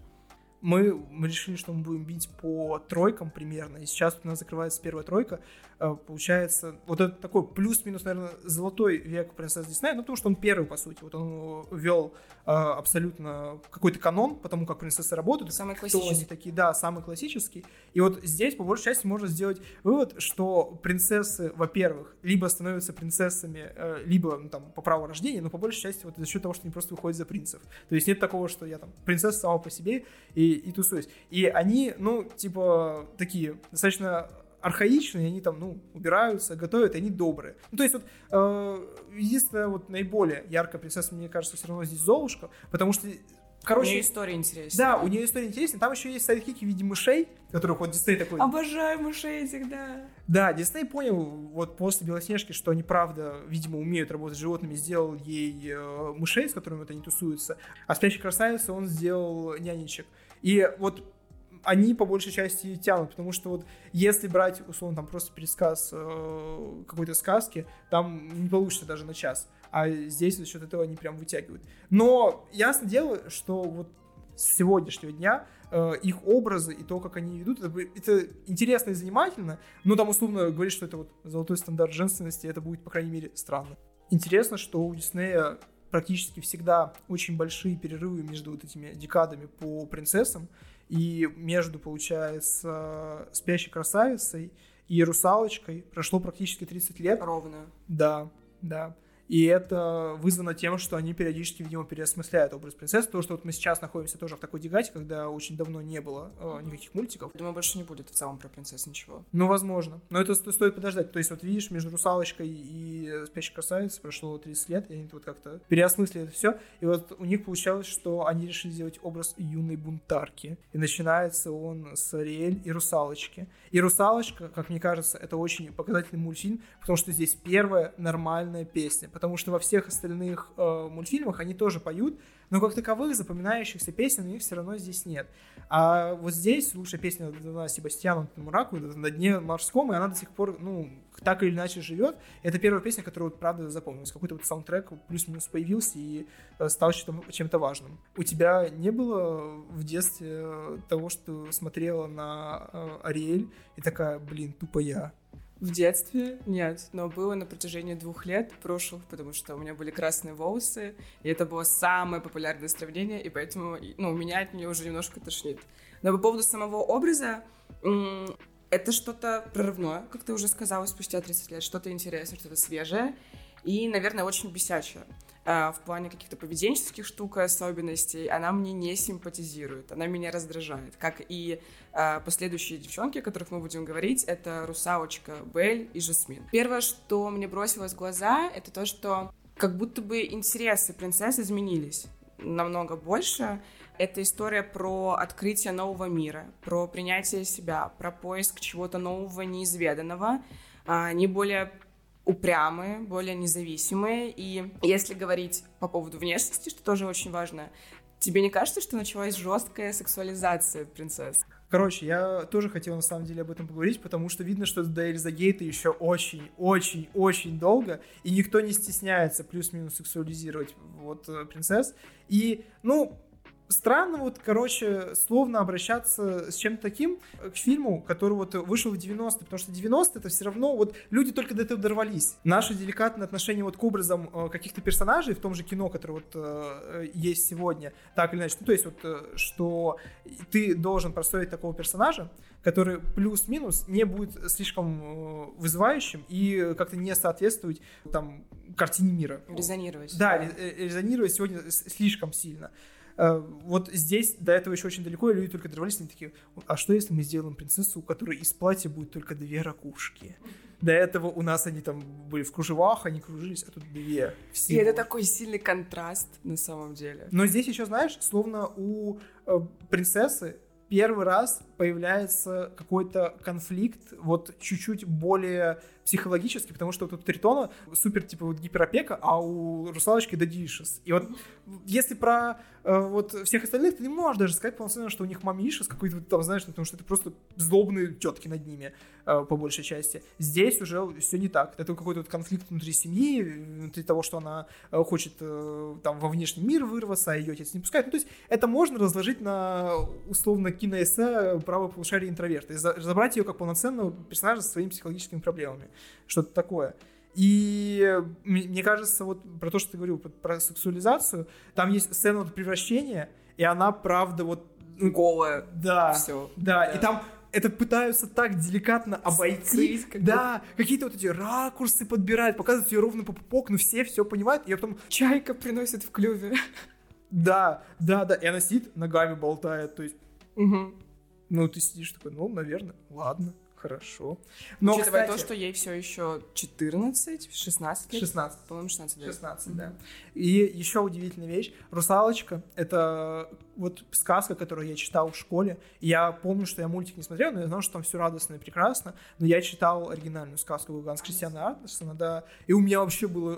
мы, решили, что мы будем бить по тройкам примерно, и сейчас у нас закрывается первая тройка, получается, вот это такой плюс-минус, наверное, золотой век принцессы Диснея, ну, потому что он первый, по сути, вот он ввел э, абсолютно какой-то канон, потому как принцессы работают.
Самый классический.
они такие, да, самый классический. И вот здесь, по большей части, можно сделать вывод, что принцессы, во-первых, либо становятся принцессами, э, либо, ну, там, по праву рождения, но по большей части вот за счет того, что они просто выходят за принцев. То есть нет такого, что я там принцесса сама по себе, и и, тусуюсь. И они, ну, типа, такие достаточно архаичные, они там, ну, убираются, готовят, и они добрые. Ну, то есть вот э, единственное, вот наиболее яркая принцесса, мне кажется, все равно здесь Золушка, потому что
Короче, у нее история интересная.
Да, у нее история интересная. Там еще есть сайдхики в виде мышей, которых вот Дисней такой...
Обожаю мышей этих, да.
Да, Дисней понял вот после Белоснежки, что они правда, видимо, умеют работать с животными, сделал ей э, мышей, с которыми вот они тусуются. А спящей красавицы он сделал нянечек. И вот они по большей части тянут, потому что вот если брать, условно, там просто пересказ э, какой-то сказки, там не получится даже на час. А здесь за счет этого они прям вытягивают. Но ясно дело, что вот с сегодняшнего дня э, их образы и то, как они ведут, это, это интересно и занимательно, но там условно говорить, что это вот золотой стандарт женственности, это будет, по крайней мере, странно. Интересно, что у Диснея практически всегда очень большие перерывы между вот этими декадами по принцессам, и между, получается, «Спящей красавицей» и «Русалочкой» прошло практически 30 лет.
Ровно.
Да, да. И это вызвано тем, что они периодически, видимо, переосмысляют образ принцессы. То, что вот мы сейчас находимся тоже в такой дегате, когда очень давно не было э, никаких мультиков.
Думаю, больше не будет в целом про принцесс ничего.
Ну, возможно. Но это стоит подождать. То есть, вот видишь, между «Русалочкой» и «Спящей красавицей» прошло 30 лет, и они вот как-то переосмыслили это все. И вот у них получалось, что они решили сделать образ юной бунтарки. И начинается он с Ариэль и «Русалочки». И «Русалочка», как мне кажется, это очень показательный мультфильм, потому что здесь первая нормальная песня потому что во всех остальных э, мультфильмах они тоже поют, но как таковых запоминающихся песен у них все равно здесь нет. А вот здесь лучшая песня дана Себастьяну Мураку на дне морском, и она до сих пор, ну, так или иначе живет. Это первая песня, которая вот правда запомнилась. Какой-то вот саундтрек плюс-минус появился и э, стал чем-то, важным. У тебя не было в детстве того, что смотрела на э, Ариэль и такая, блин, тупо я.
В детстве нет, но было на протяжении двух лет прошлых, потому что у меня были красные волосы, и это было самое популярное сравнение, и поэтому ну, меня от нее уже немножко тошнит. Но по поводу самого образа, это что-то прорывное, как ты уже сказала, спустя 30 лет, что-то интересное, что-то свежее, и, наверное, очень бесячее. А, в плане каких-то поведенческих штук и особенностей, она мне не симпатизирует, она меня раздражает. Как и а, последующие девчонки, о которых мы будем говорить, это Русалочка, Бель и Жасмин. Первое, что мне бросилось в глаза, это то, что как будто бы интересы принцесс изменились намного больше. Это история про открытие нового мира, про принятие себя, про поиск чего-то нового, неизведанного. Они более упрямые, более независимые. И если говорить по поводу внешности, что тоже очень важно, тебе не кажется, что началась жесткая сексуализация принцесс?
Короче, я тоже хотел на самом деле об этом поговорить, потому что видно, что до Эльза Гейта еще очень-очень-очень долго, и никто не стесняется плюс-минус сексуализировать вот э, принцесс. И, ну, странно вот, короче, словно обращаться с чем-то таким к фильму, который вот вышел в 90-е, потому что 90-е это все равно вот люди только до этого дорвались. Наше деликатное отношение вот к образам э, каких-то персонажей в том же кино, которое вот э, есть сегодня, так или иначе, ну то есть вот, э, что ты должен простроить такого персонажа, который плюс-минус не будет слишком вызывающим и как-то не соответствовать там картине мира.
Резонировать.
Да, да. резонировать сегодня слишком сильно. Э, вот здесь до этого еще очень далеко, и люди только дорвались, они такие, а что если мы сделаем принцессу, у которой из платья будет только две ракушки? До этого у нас они там были в кружевах, они кружились, а тут две.
Всего. И это такой сильный контраст на самом деле.
Но здесь еще, знаешь, словно у э, принцессы первый раз появляется какой-то конфликт, вот чуть-чуть более психологически, потому что вот у Тритона супер, типа, вот гиперопека, а у Русалочки дадишес. И вот если про э, вот всех остальных, ты не можешь даже сказать полноценно, что у них мамишес какой-то там, знаешь, потому что это просто злобные тетки над ними, э, по большей части. Здесь уже все не так. Это какой-то вот конфликт внутри семьи, внутри того, что она э, хочет э, там во внешний мир вырваться, а ее отец не пускает. Ну, то есть это можно разложить на условно киноэссе правое полушарие интроверта и забрать ее как полноценного персонажа со своими психологическими проблемами что-то такое. И мне кажется, вот про то, что ты говорил, про сексуализацию, там есть сцена вот превращения, и она, правда, вот...
Голая.
Да. Все. Да, да. и там это пытаются так деликатно обойти. Как да, бы. какие-то вот эти ракурсы подбирают, показывают ее ровно по пупок, но все все понимают, и потом...
Чайка приносит в клюве.
Да, да, да, и она сидит, ногами болтает, то есть...
Угу.
Ну, ты сидишь такой, ну, наверное, ладно. Хорошо.
Но, Учитывая кстати, то, что ей все еще 14, 16 лет.
16.
По-моему, 16
лет. 16, да. И еще удивительная вещь. «Русалочка» — это вот сказка, которую я читал в школе. Я помню, что я мультик не смотрел, но я знал, что там все радостно и прекрасно. Но я читал оригинальную сказку Ганс Кристиана Андерсона, да. И у меня вообще была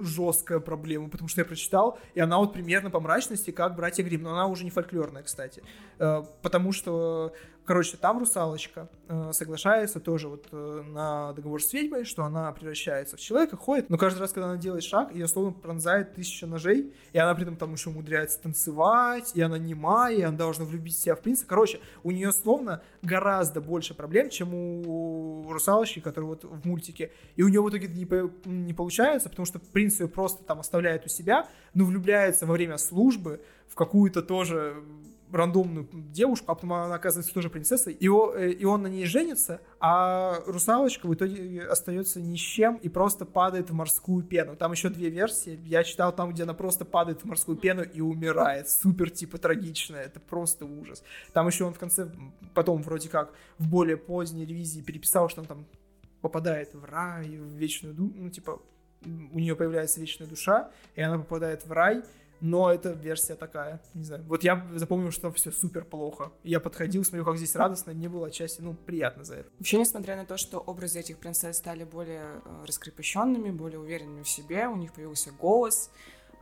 жесткая проблема, потому что я прочитал, и она вот примерно по мрачности, как «Братья Грим, Но она уже не фольклорная, кстати. Э, потому что Короче, там русалочка э, соглашается тоже вот э, на договор с ведьмой, что она превращается в человека, ходит, но каждый раз, когда она делает шаг, ее словно пронзает тысяча ножей, и она при этом там еще умудряется танцевать, и она немая, и она должна влюбить себя в принца. Короче, у нее словно гораздо больше проблем, чем у русалочки, которая вот в мультике. И у нее в итоге не, по, не получается, потому что принц ее просто там оставляет у себя, но влюбляется во время службы, в какую-то тоже рандомную девушку, а потом она оказывается тоже принцессой, и, он, э, и он на ней женится, а русалочка в итоге остается ни с чем и просто падает в морскую пену. Там еще две версии. Я читал там, где она просто падает в морскую пену и умирает. Супер, типа, трагичная. Это просто ужас. Там еще он в конце, потом вроде как в более поздней ревизии переписал, что он там попадает в рай, в вечную душу, ну, типа, у нее появляется вечная душа, и она попадает в рай, но это версия такая, не знаю. Вот я запомнил, что все супер плохо. Я подходил, смотрю, как здесь радостно, мне было отчасти, ну, приятно за это.
Вообще, несмотря на то, что образы этих принцесс стали более э, раскрепощенными, более уверенными в себе, у них появился голос,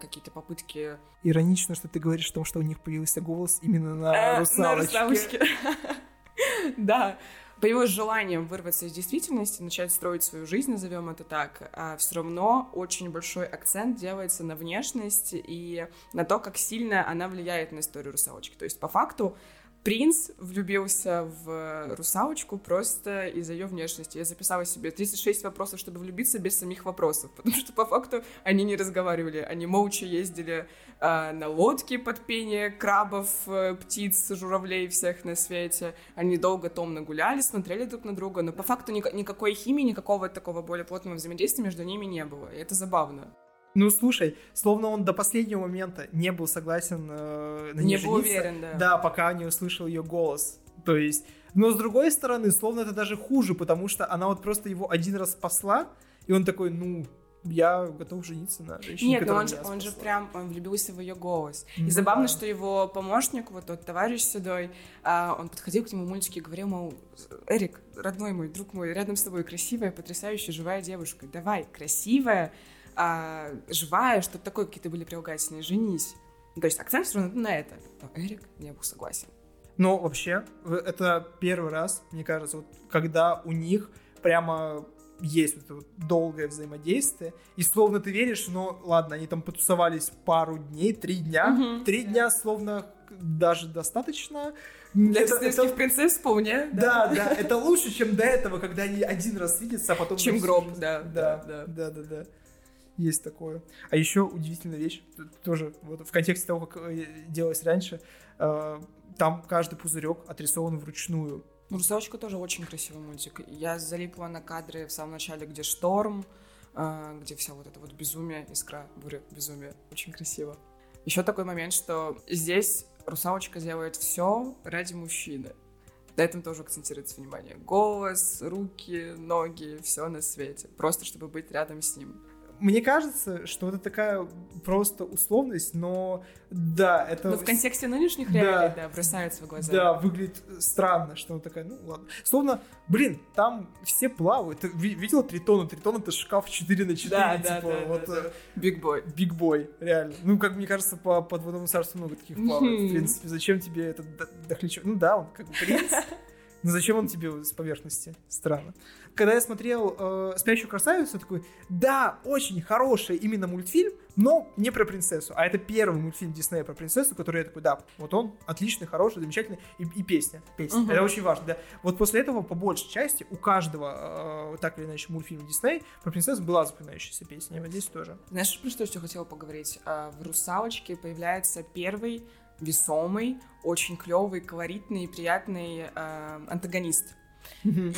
какие-то попытки...
Иронично, что ты говоришь о том, что у них появился голос именно на э, русалочке. (laughs)
Да, появилось желание вырваться из действительности, начать строить свою жизнь, назовем это так, а все равно очень большой акцент делается на внешность и на то, как сильно она влияет на историю русалочки. То есть, по факту, принц влюбился в русалочку просто из-за ее внешности. Я записала себе 36 вопросов, чтобы влюбиться без самих вопросов, (laughs) потому что по факту они не разговаривали, они молча ездили э, на лодке под пение крабов, э, птиц, журавлей всех на свете. Они долго томно гуляли, смотрели друг на друга, но по факту ни- никакой химии, никакого такого более плотного взаимодействия между ними не было, и это забавно.
Ну, слушай, словно он до последнего момента не был согласен э, на
ней
Не
был уверен, да.
Да, пока не услышал ее голос. То есть, но с другой стороны, словно это даже хуже, потому что она вот просто его один раз спасла, и он такой, ну, я готов жениться на женщине,
Нет, но он, же, он же прям он влюбился в ее голос. Ну, и забавно, да. что его помощник, вот тот товарищ седой, а, он подходил к нему мультики и говорил, мол, Эрик, родной мой, друг мой, рядом с тобой красивая, потрясающая, живая девушка. Давай, красивая, а, живая, что такое какие-то были прилагательные, женись. То есть акцент все равно на это. Но Эрик не был согласен.
Но вообще, это первый раз, мне кажется, вот, когда у них прямо есть вот это вот долгое взаимодействие, и словно ты веришь, но ладно, они там потусовались пару дней, три дня, угу, три да. дня словно даже достаточно.
Для это, это... принцесс вполне.
Да, да, да, это лучше, чем до этого, когда они один раз видятся, а потом...
Чем гроб, да,
да, да, да, да, да. Есть такое. А еще удивительная вещь, тоже вот в контексте того, как э, делалось раньше, э, там каждый пузырек отрисован вручную.
Ну, «Русалочка» тоже очень красивый мультик. Я залипла на кадры в самом начале, где шторм, э, где вся вот это вот безумие, искра, буря, безумие. Очень красиво. Еще такой момент, что здесь русалочка делает все ради мужчины. На этом тоже акцентируется внимание. Голос, руки, ноги, все на свете. Просто чтобы быть рядом с ним
мне кажется, что это такая просто условность, но да, это...
Но в контексте нынешних реалий, да, да бросается в глаза.
Да, выглядит странно, что она такая, ну ладно. Словно, блин, там все плавают. Ты видела Тритона? Тритон это шкаф 4 на 4,
да,
типа,
да, да, вот... Да, да. Big Boy.
Big Boy, реально. Ну, как мне кажется, по подводному царству много таких плавает. В принципе, зачем тебе этот дохлячок? Ну да, он как бы принц. (laughs) Ну зачем он тебе с поверхности? Странно. Когда я смотрел э, «Спящую красавицу», я такой, да, очень хороший именно мультфильм, но не про принцессу. А это первый мультфильм Диснея про принцессу, который я такой, да, вот он отличный, хороший, замечательный. И, и песня. Песня. Угу. Это очень важно, да. Вот после этого, по большей части, у каждого, э, так или иначе, мультфильма Дисней про принцессу была запоминающаяся песня. И вот здесь тоже.
Знаешь, про что я хотела поговорить? А, в «Русалочке» появляется первый весомый, очень клевый, колоритный и приятный э, антагонист.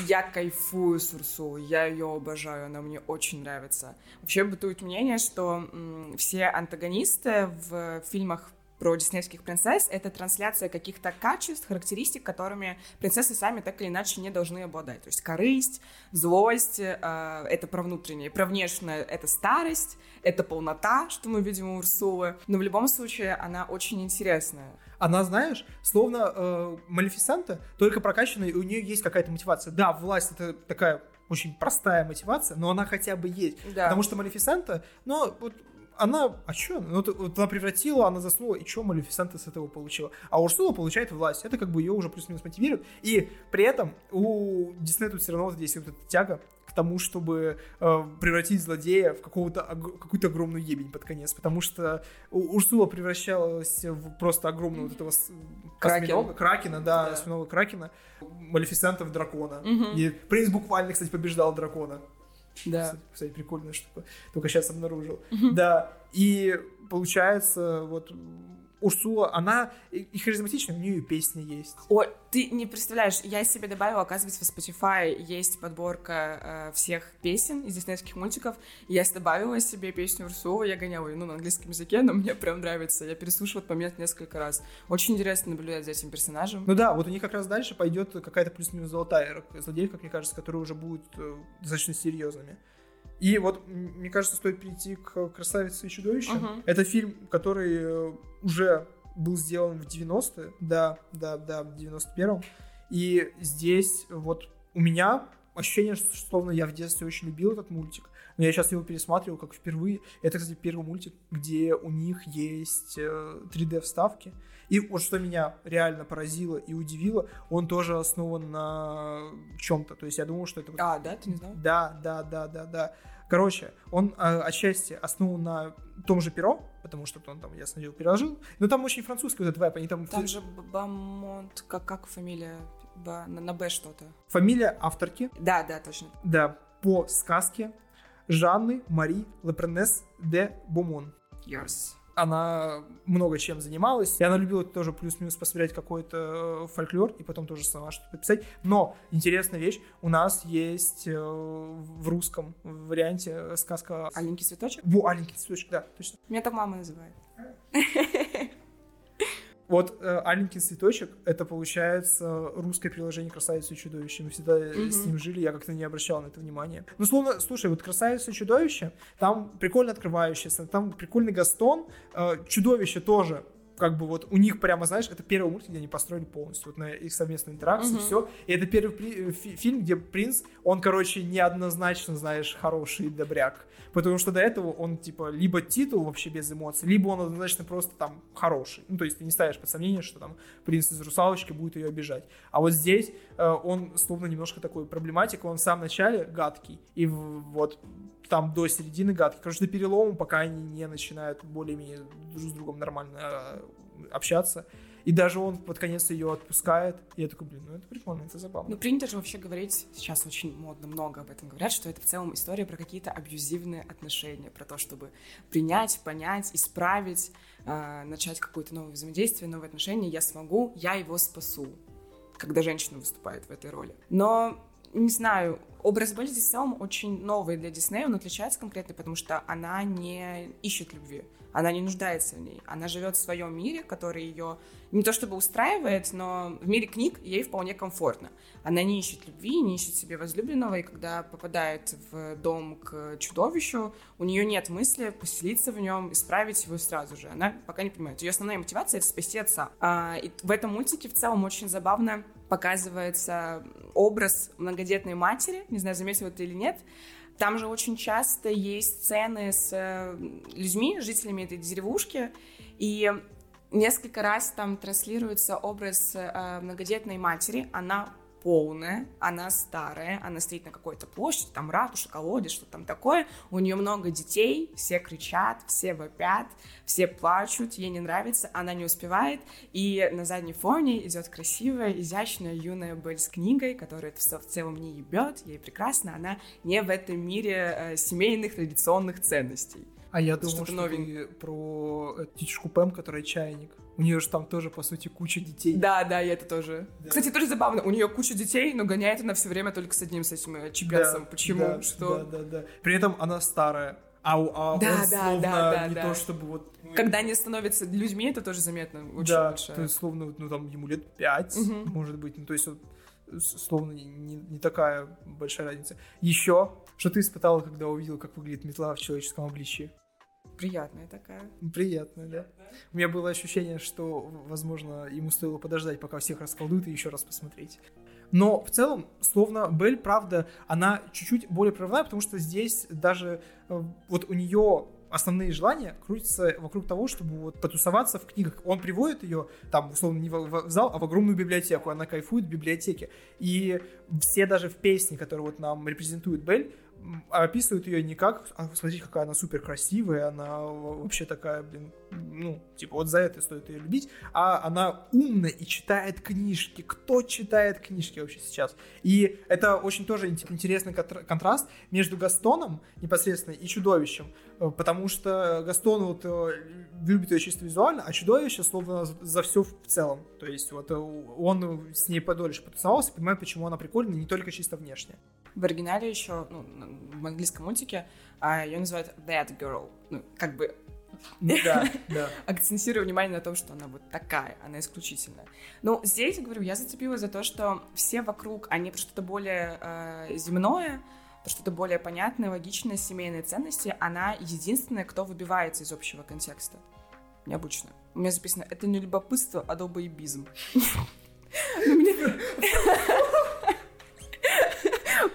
Я кайфую с Урсулой, я ее обожаю, она мне очень нравится. Вообще бытует мнение, что м, все антагонисты в фильмах про диснейских принцесс, это трансляция каких-то качеств, характеристик, которыми принцессы сами так или иначе не должны обладать. То есть корысть, злость, э, это про внутреннее. Про внешнее — это старость, это полнота, что мы видим у Урсулы. Но в любом случае она очень интересная.
Она, знаешь, словно э, Малефисента, только прокачанная, и у нее есть какая-то мотивация. Да, власть — это такая очень простая мотивация, но она хотя бы есть. Да. Потому что Малефисента, ну, вот она, а что? Ну, вот она превратила, она заснула, и что Малефисента с этого получила? А Урсула получает власть, это как бы ее уже плюс-минус мотивирует, и при этом у Диснея тут все равно вот здесь вот эта тяга к тому, чтобы э, превратить злодея в какого-то какую-то огромную ебень под конец, потому что Урсула превращалась в просто огромного вот этого
Кракен.
кракена, да, да. кракена, Малефисента в дракона. Угу. И принц буквально, кстати, побеждал дракона.
Да.
Кстати, кстати, прикольная штука. Только сейчас обнаружил. Да. И получается, вот Урсула, она и харизматичная, у нее и песни есть.
О, ты не представляешь, я себе добавила, оказывается, в Spotify есть подборка э, всех песен из диснейских мультиков. Я добавила себе песню Урсулы, я гоняла ее, ну, на английском языке, но мне прям нравится. Я переслушивала этот момент несколько раз. Очень интересно наблюдать за этим персонажем.
Ну да, вот у них как раз дальше пойдет какая-то плюс-минус золотая злодейка, как мне кажется, которые уже будут э, достаточно серьезными. И вот, мне кажется, стоит перейти к «Красавице и чудовище». Uh-huh. Это фильм, который э, уже был сделан в 90-е, да, да, да, в 91-м. И здесь вот у меня ощущение, что словно я в детстве очень любил этот мультик, но я сейчас его пересматривал как впервые. Это, кстати, первый мультик, где у них есть 3D-вставки. Э, и вот что меня реально поразило и удивило, он тоже основан на чем-то. То есть я думал, что это...
А, да? Ты не знал?
Да, да, да, да, да. Короче, он э, отчасти основан на том же перо, потому что он там, я смотрел, переложил. Но там очень французский вот этот вайп, они там...
Там же Бамонт, как, как фамилия? Б, на, на Б что-то.
Фамилия авторки.
Да, да, точно.
Да, по сказке Жанны Мари Лепренес де Бомон.
Yes
она много чем занималась, и она любила тоже плюс-минус посмотреть какой-то э, фольклор, и потом тоже сама что-то писать. Но интересная вещь, у нас есть э, в русском варианте э, сказка...
Аленький цветочек?
Во, Аленький цветочек, да, точно.
Меня так мама называет. (laughs)
Вот э, «Аленький цветочек» — это, получается, русское приложение «Красавица и чудовище». Мы всегда mm-hmm. с ним жили, я как-то не обращал на это внимания. Ну, словно, слушай, вот «Красавица и чудовище», там прикольно открывающаяся, там прикольный Гастон, э, чудовище тоже как бы вот у них прямо, знаешь, это первый мультик, где они построили полностью, вот на их совместную интеракцию, угу. все. И это первый при- фи- фильм, где принц, он, короче, неоднозначно, знаешь, хороший добряк. Потому что до этого он, типа, либо титул вообще без эмоций, либо он однозначно просто там хороший. Ну, то есть ты не ставишь под сомнение, что там принц из русалочки будет ее обижать. А вот здесь э, он словно немножко такой проблематик, он в самом начале гадкий. И вот там до середины гадкий. Короче, до перелома, пока они не начинают более-менее друг с другом нормально э, общаться. И даже он под конец ее отпускает. И я такой, блин, ну это прикольно, это забавно.
Ну, принято же вообще говорить, сейчас очень модно много об этом говорят, что это в целом история про какие-то абьюзивные отношения, про то, чтобы принять, понять, исправить, э, начать какое-то новое взаимодействие, новые отношения. Я смогу, я его спасу, когда женщина выступает в этой роли. Но не знаю, образ Белли в целом очень новый для Диснея, он отличается конкретно, потому что она не ищет любви, она не нуждается в ней, она живет в своем мире, который ее не то чтобы устраивает, но в мире книг ей вполне комфортно. Она не ищет любви, не ищет себе возлюбленного, и когда попадает в дом к чудовищу, у нее нет мысли поселиться в нем, исправить его сразу же. Она пока не понимает. Ее основная мотивация — это спасти отца. А, и в этом мультике в целом очень забавно показывается образ многодетной матери, не знаю, заметил это или нет, там же очень часто есть сцены с э, людьми, жителями этой деревушки, и несколько раз там транслируется образ э, многодетной матери. Она полная, она старая, она стоит на какой-то площади, там ратуша, колодец, что там такое. У нее много детей, все кричат, все вопят, все плачут, ей не нравится, она не успевает. И на заднем фоне идет красивая, изящная юная Белль с книгой, которая все в целом не ебет, ей прекрасно, она не в этом мире э, семейных традиционных ценностей.
А я думал, что новенькое. про э, птичку Пэм, которая чайник. У нее же там тоже, по сути, куча детей.
Да, да, и это тоже. Да. Кстати, тоже забавно. У нее куча детей, но гоняет она все время только с одним, с этим э, чипецом. Да, Почему?
Да,
что?
Да, да, да. При этом она старая. А, а да, он да, словно да, да, не да. то, чтобы вот...
Когда они становятся людьми, это тоже заметно очень
да, большое. то есть словно, ну там ему лет пять, угу. может быть, ну то есть вот, словно не, не, не такая большая разница. Еще, что ты испытала, когда увидел, как выглядит метла в человеческом обличии?
Приятная такая.
Приятная, да. У меня было ощущение, что, возможно, ему стоило подождать, пока всех расколдуют, и еще раз посмотреть. Но в целом, словно Бель, правда, она чуть-чуть более прорывная, потому что здесь даже э, вот у нее основные желания крутятся вокруг того, чтобы вот потусоваться в книгах. Он приводит ее, там, условно, не в, зал, а в огромную библиотеку. Она кайфует в библиотеке. И все даже в песне, которые вот нам репрезентует Бель, описывают ее не как, а смотрите, какая она супер красивая, она вообще такая, блин, ну, типа, вот за это стоит ее любить, а она умная и читает книжки. Кто читает книжки вообще сейчас? И это очень тоже интересный контраст между Гастоном непосредственно и чудовищем, потому что Гастон вот э, любит ее чисто визуально, а чудовище словно за все в целом. То есть вот э, он с ней подольше потусовался, понимает, почему она прикольная, не только чисто внешне.
В оригинале еще, ну, в английском мультике, а ее называют That Girl. Ну, как бы
ну да, да. (laughs)
Акцентирую внимание на том, что она вот такая, она исключительная. Ну, здесь, говорю, я зацепилась за то, что все вокруг, они что-то более э, земное, что-то более понятное, логичное, семейные ценности. Она единственная, кто выбивается из общего контекста. Необычно. У меня записано, это не любопытство, а долбоебизм. (laughs)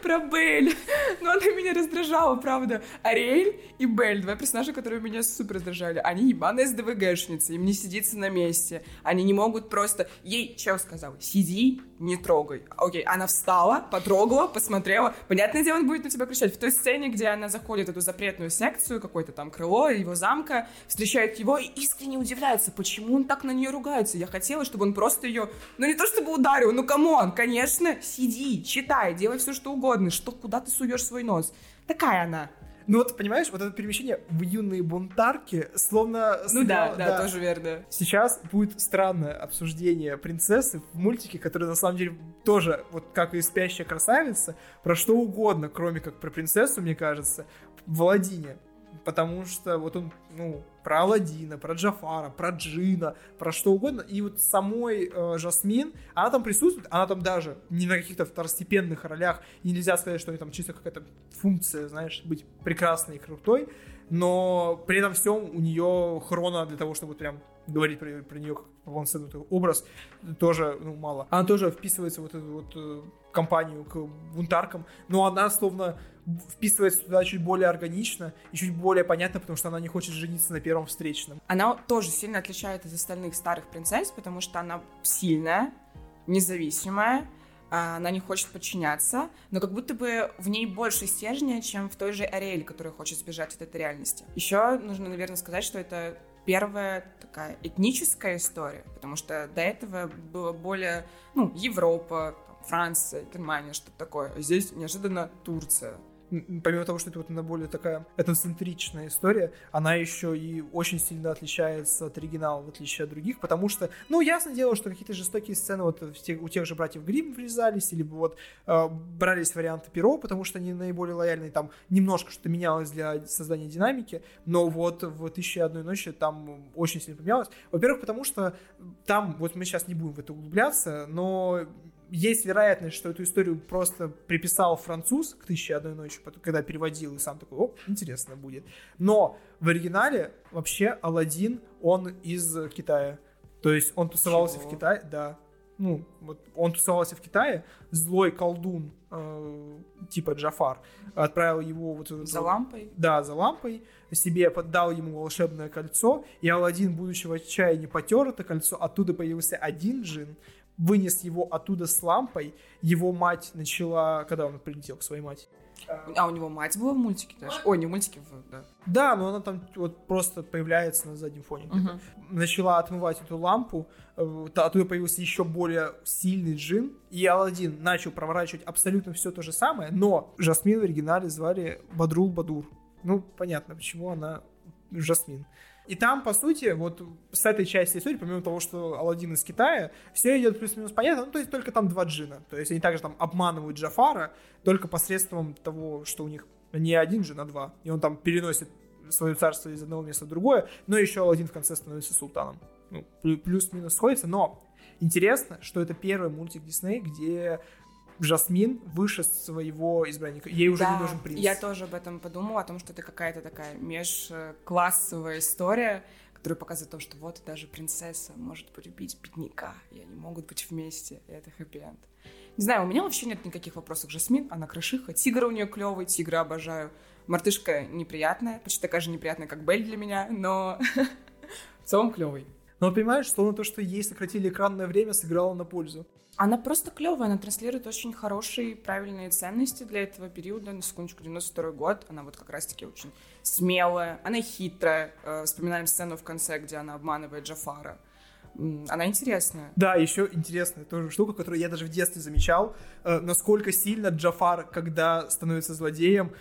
про Белль. (laughs) Но она меня раздражала, правда. Ариэль и Белль, два персонажа, которые меня супер раздражали. Они ебаные СДВГшницы, им не сидится на месте. Они не могут просто... Ей чел сказал, сиди, не трогай. Окей, она встала, потрогала, посмотрела. Понятное дело, он будет на тебя кричать. В той сцене, где она заходит в эту запретную секцию, какое-то там крыло его замка, встречает его и искренне удивляется, почему он так на нее ругается. Я хотела, чтобы он просто ее, ну не то чтобы ударил, ну come on, конечно, сиди, читай, делай все, что угодно. Что, куда ты суешь свой нос? Такая она.
Ну вот, понимаешь, вот это перемещение в юные бунтарки, словно...
Ну да, да, да, тоже верно.
Сейчас будет странное обсуждение принцессы в мультике, который на самом деле тоже, вот как и «Спящая красавица», про что угодно, кроме как про принцессу, мне кажется, в Аладдине потому что вот он, ну, про Алладина, про Джафара, про Джина, про что угодно. И вот самой э, Жасмин, она там присутствует, она там даже не на каких-то второстепенных ролях, и нельзя сказать, что у нее там чисто какая-то функция, знаешь, быть прекрасной и крутой, но при этом всем у нее хрона для того, чтобы прям говорить про, про нее как полноценный образ, тоже ну, мало. Она тоже вписывается в вот эту вот э, компанию к бунтаркам, но она словно вписывается туда чуть более органично и чуть более понятно, потому что она не хочет жениться на первом встречном.
Она тоже сильно отличается от остальных старых принцесс, потому что она сильная, независимая, она не хочет подчиняться, но как будто бы в ней больше стержня, чем в той же Ариэль, которая хочет сбежать от этой реальности. Еще нужно, наверное, сказать, что это первая такая этническая история, потому что до этого было более, ну, Европа, Франция, Германия, что-то такое. А здесь неожиданно Турция
помимо того, что это вот она более такая этноцентричная история, она еще и очень сильно отличается от оригинала, в отличие от других, потому что, ну, ясно дело, что какие-то жестокие сцены вот у тех же братьев Грим врезались, или вот э, брались варианты Перо, потому что они наиболее лояльные, там немножко что-то менялось для создания динамики, но вот в «Тысяче одной ночи» там очень сильно поменялось. Во-первых, потому что там, вот мы сейчас не будем в это углубляться, но есть вероятность, что эту историю просто приписал француз к «Тысяче одной ночи», когда переводил, и сам такой, о, интересно будет. Но в оригинале вообще Алладин, он из Китая. То есть он тусовался Чего? в Китае, да. Ну, вот он тусовался в Китае, злой колдун, э, типа Джафар, отправил его вот...
За лампой?
Да, за лампой, себе поддал ему волшебное кольцо, и Алладин, будучи в отчаянии, потер это кольцо, оттуда появился один джин, вынес его оттуда с лампой. Его мать начала, когда он прилетел к своей матери.
А у него мать была в мультике даже? Ой, не в мультике, да.
Да, но она там вот просто появляется на заднем фоне. Угу. Начала отмывать эту лампу, э, оттуда появился еще более сильный джин, и Алладин начал проворачивать абсолютно все то же самое, но Жасмин в оригинале звали Бадрул Бадур. Ну, понятно, почему она Жасмин. И там, по сути, вот с этой части истории, помимо того, что Алладин из Китая, все идет плюс-минус понятно, ну, то есть только там два джина. То есть они также там обманывают Джафара только посредством того, что у них не один джин, а два. И он там переносит свое царство из одного места в другое, но еще Алладин в конце становится султаном. Ну, плюс-минус сходится, но интересно, что это первый мультик Дисней, где Жасмин выше своего избранника. Ей уже
да,
не нужен приз.
Я тоже об этом подумала, о том, что это какая-то такая межклассовая история, которая показывает то, что вот даже принцесса может полюбить бедняка, и они могут быть вместе, и это хэппи-энд. Не знаю, у меня вообще нет никаких вопросов к Жасмин, она крышиха, тигр у нее клевый, тигра обожаю. Мартышка неприятная, почти такая же неприятная, как Белль для меня, но (laughs) в целом клевый.
Но понимаешь, словно то, что ей сократили экранное время, сыграло на пользу.
Она просто клевая, она транслирует очень хорошие, правильные ценности для этого периода. На секундочку, 92 год, она вот как раз-таки очень смелая, она хитрая. Э, вспоминаем сцену в конце, где она обманывает Джафара она интересная.
Да, еще интересная тоже штука, которую я даже в детстве замечал, э, насколько сильно Джафар, когда становится злодеем,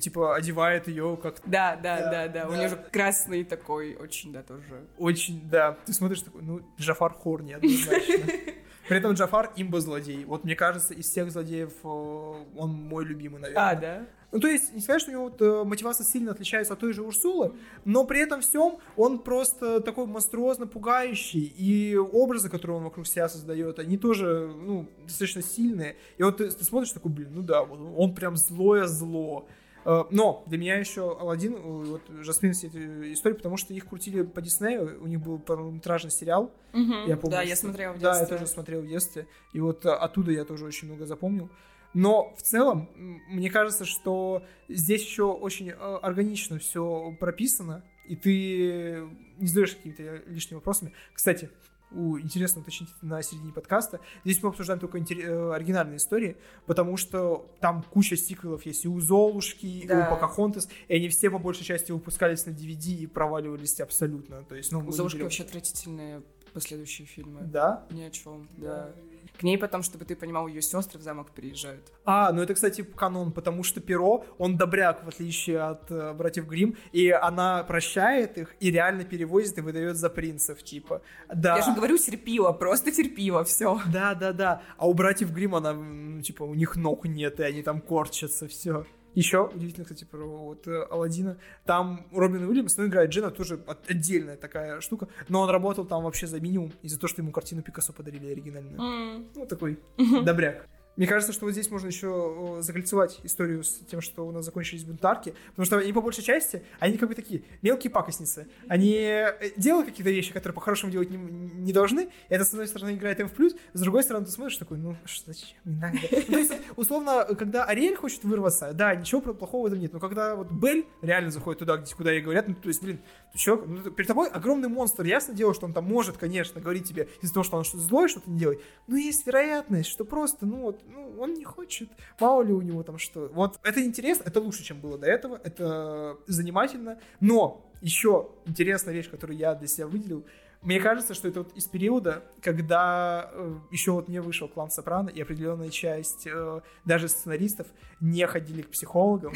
типа одевает ее как...
Да, да, да, да, да. У нее же красный такой, очень, да, тоже.
Очень, да. Ты смотришь такой, ну, Джафар Хорни однозначно. (laughs) При этом Джафар имба злодей. Вот мне кажется, из всех злодеев э, он мой любимый, наверное.
А, да?
Ну, то есть, не сказать, что у него вот, э, мотивация сильно отличается от той же Урсулы, но при этом всем он просто такой монструозно пугающий, и образы, которые он вокруг себя создает, они тоже, ну, достаточно сильные. И вот ты, ты смотришь такой, блин, ну да, вот он прям злое зло. Э, но для меня еще Алладин, э, вот Жасмин все эти истории, потому что их крутили по Диснею, у них был полнометражный сериал.
Угу, я помню, да, я смотрел в детстве.
Да, я тоже смотрел в детстве. И вот оттуда я тоже очень много запомнил. Но в целом, мне кажется, что здесь еще очень э, органично все прописано, и ты не задаешь какими-то лишними вопросами. Кстати, интересно уточнить на середине подкаста. Здесь мы обсуждаем только. Э, оригинальные истории, потому что там куча сиквелов есть и у Золушки, да. и у Покахонтес, и они все по большей части выпускались на DVD и проваливались абсолютно. То есть, ну,
у Золушки вообще отвратительные последующие фильмы.
Да?
Ни о чем, да. К ней потом, чтобы ты понимал, ее сестры в замок переезжают.
А, ну это, кстати, канон, потому что Перо, он добряк, в отличие от э, братьев Грим, и она прощает их и реально перевозит и выдает за принцев, типа. Да.
Я же говорю, терпила, просто терпила, все.
Да, да, да. А у братьев Грим она, ну, типа, у них ног нет, и они там корчатся, все. Еще удивительно, кстати, про вот э, Алладина. Там Робин Уильямс, ну, играет Джина, тоже отдельная такая штука. Но он работал там вообще за минимум из-за того, что ему картину Пикассо подарили оригинальную. Mm. Ну, такой добряк. Мне кажется, что вот здесь можно еще закольцевать историю с тем, что у нас закончились бунтарки, потому что они по большей части, они как бы такие мелкие пакостницы. Они э, делают какие-то вещи, которые по-хорошему делать не, не должны, и это, с одной стороны, играет им в плюс, с другой стороны, ты смотришь такой, ну, что, зачем, не надо. Ну, то есть, условно, когда Ариэль хочет вырваться, да, ничего плохого в этом нет, но когда вот Бель реально заходит туда, где, куда ей говорят, ну, то есть, блин, ты чё, ну, перед тобой огромный монстр, ясно дело, что он там может, конечно, говорить тебе из-за того, что он что-то злое, что-то не делает, но есть вероятность, что просто, ну, вот, ну, он не хочет, мало ли у него там что. Вот это интересно, это лучше, чем было до этого, это занимательно, но еще интересная вещь, которую я для себя выделил, мне кажется, что это вот из периода, когда э, еще вот не вышел клан Сопрано, и определенная часть э, даже сценаристов не ходили к психологам,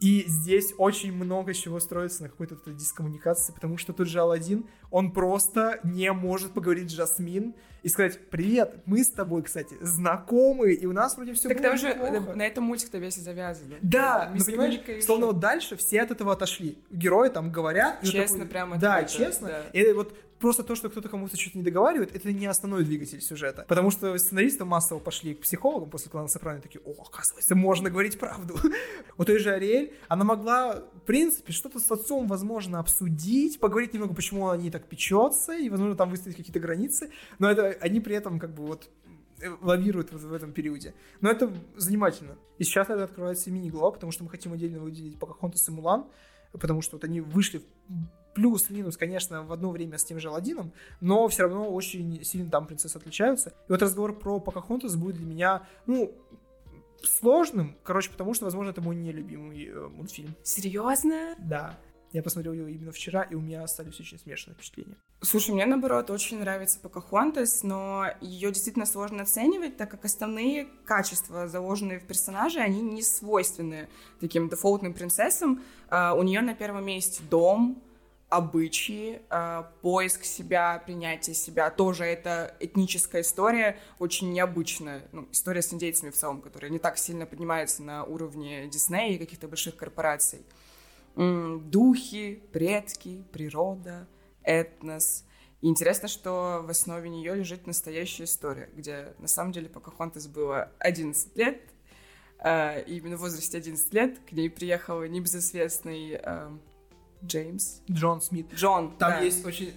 и здесь очень много чего строится на какой-то дискоммуникации, потому что тот же Алладин, он просто не может поговорить с Жасмин и сказать, привет, мы с тобой, кстати, знакомы, и у нас вроде все
так там же на этом мультик-то весь и завязан.
Да, ну понимаешь, словно вот дальше все от этого отошли. Герои там говорят.
Честно, такой, прямо.
Да, честно. Да. И вот просто то, что кто-то кому-то что-то не договаривает, это не основной двигатель сюжета. Потому что сценаристы массово пошли к психологам после клана Сопрано такие, о, оказывается, можно говорить правду. (laughs) У той же Ариэль, она могла, в принципе, что-то с отцом, возможно, обсудить, поговорить немного, почему они так печется, и, возможно, там выставить какие-то границы, но это они при этом как бы вот э, лавируют в, в этом периоде. Но это занимательно. И сейчас это открывается мини-глава, потому что мы хотим отдельно выделить Покахонтас и Мулан, потому что вот они вышли плюс-минус, конечно, в одно время с тем же Аладдином, но все равно очень сильно там принцессы отличаются. И вот разговор про Покахонтас будет для меня, ну, сложным, короче, потому что, возможно, это мой нелюбимый э, мультфильм.
Серьезно?
Да. Я посмотрел его именно вчера, и у меня остались очень смешанные впечатления.
Слушай, мне наоборот очень нравится Покахонтас, но ее действительно сложно оценивать, так как основные качества, заложенные в персонаже, они не свойственны таким дефолтным принцессам. Uh, у нее на первом месте дом, обычаи, э, поиск себя, принятие себя. Тоже это этническая история, очень необычная. Ну, история с индейцами в целом, которая не так сильно поднимается на уровне Диснея и каких-то больших корпораций. Духи, предки, природа, этнос. И интересно, что в основе нее лежит настоящая история, где на самом деле Покахонтас было 11 лет, э, и именно в возрасте 11 лет к ней приехал небезызвестный э, Джеймс.
Джон Смит.
Джон,
Там да. есть очень...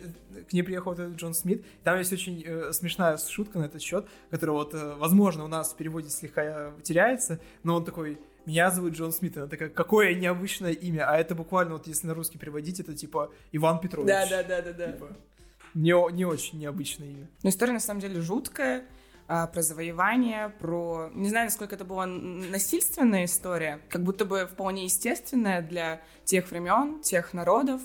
К ней приехал этот Джон Смит. Там есть очень э, смешная шутка на этот счет, которая вот, э, возможно, у нас в переводе слегка теряется, но он такой... Меня зовут Джон Смит. Она такая, какое необычное имя. А это буквально, вот если на русский переводить, это типа Иван Петрович.
Да, да, да, да, да.
Типа, Не, не очень необычное имя.
Но история на самом деле жуткая а, про завоевание, про... Не знаю, насколько это была насильственная история, как будто бы вполне естественная для тех времен, тех народов,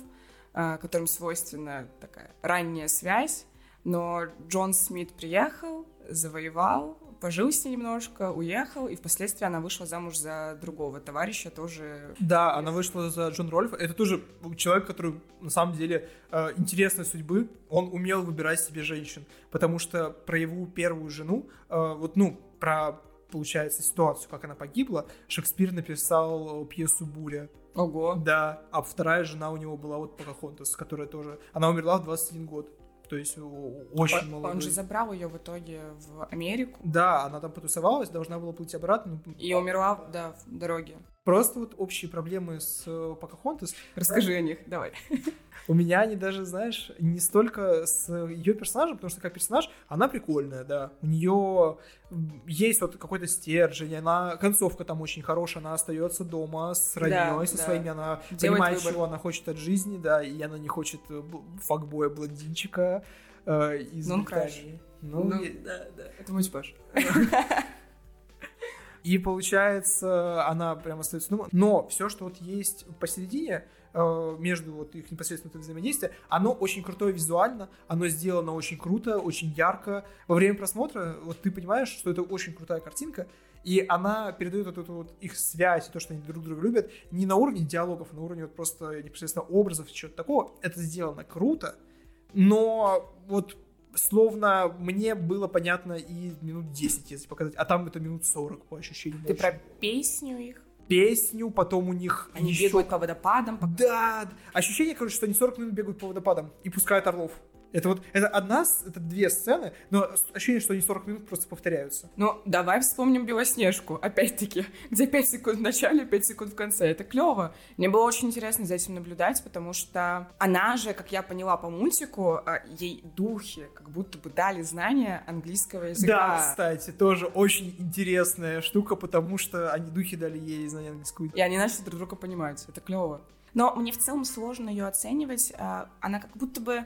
а, которым свойственна такая ранняя связь. Но Джон Смит приехал, завоевал, пожил с ней немножко, уехал, и впоследствии она вышла замуж за другого товарища, тоже...
Да, она вышла за Джон Рольфа. Это тоже человек, который, на самом деле, э, интересной судьбы. Он умел выбирать себе женщин, потому что про его первую жену, э, вот, ну, про получается, ситуацию, как она погибла, Шекспир написал пьесу «Буря».
Ого.
Да, а вторая жена у него была вот Покахонтас, которая тоже... Она умерла в 21 год. То есть очень он, молодой.
Он же забрал ее в итоге в Америку.
Да, она там потусовалась, должна была плыть обратно.
И умерла, да, в дороге.
Просто вот общие проблемы с э, Покахонтас.
Расскажи о них, давай.
У меня они даже, знаешь, не столько с ее персонажем, потому что как персонаж она прикольная, да. У нее есть вот какой-то стержень, она концовка там очень хорошая, она остается дома с родней, да, со да. своими, она Делает понимает, выбор. чего она хочет от жизни, да, и она не хочет э, факбоя блондинчика э, из
ну, Британии.
Ну,
ну, да, да. Это мой типаж. (laughs)
И получается, она прямо остается дома. Но все, что вот есть посередине, э, между вот их непосредственным взаимодействием, оно очень крутое визуально, оно сделано очень круто, очень ярко. Во время просмотра вот ты понимаешь, что это очень крутая картинка, и она передает вот эту вот их связь, то, что они друг друга любят, не на уровне диалогов, а на уровне вот просто непосредственно образов, чего-то такого. Это сделано круто, но вот словно мне было понятно и минут 10, если показать, а там это минут 40 по ощущениям.
Ты про песню их?
Песню, потом у них
Они еще... бегают по водопадам. По...
Да, ощущение, короче, что они 40 минут бегают по водопадам и пускают орлов. Это вот, это одна, это две сцены, но ощущение, что они 40 минут просто повторяются.
Ну, давай вспомним Белоснежку, опять-таки, (laughs) где 5 секунд в начале, 5 секунд в конце. Это клево. Мне было очень интересно за этим наблюдать, потому что она же, как я поняла по мультику, а, ей духи как будто бы дали знания английского языка.
Да, кстати, тоже очень интересная штука, потому что они духи дали ей знания английского языка.
И они начали друг друга понимать. Это клево. Но мне в целом сложно ее оценивать. А, она как будто бы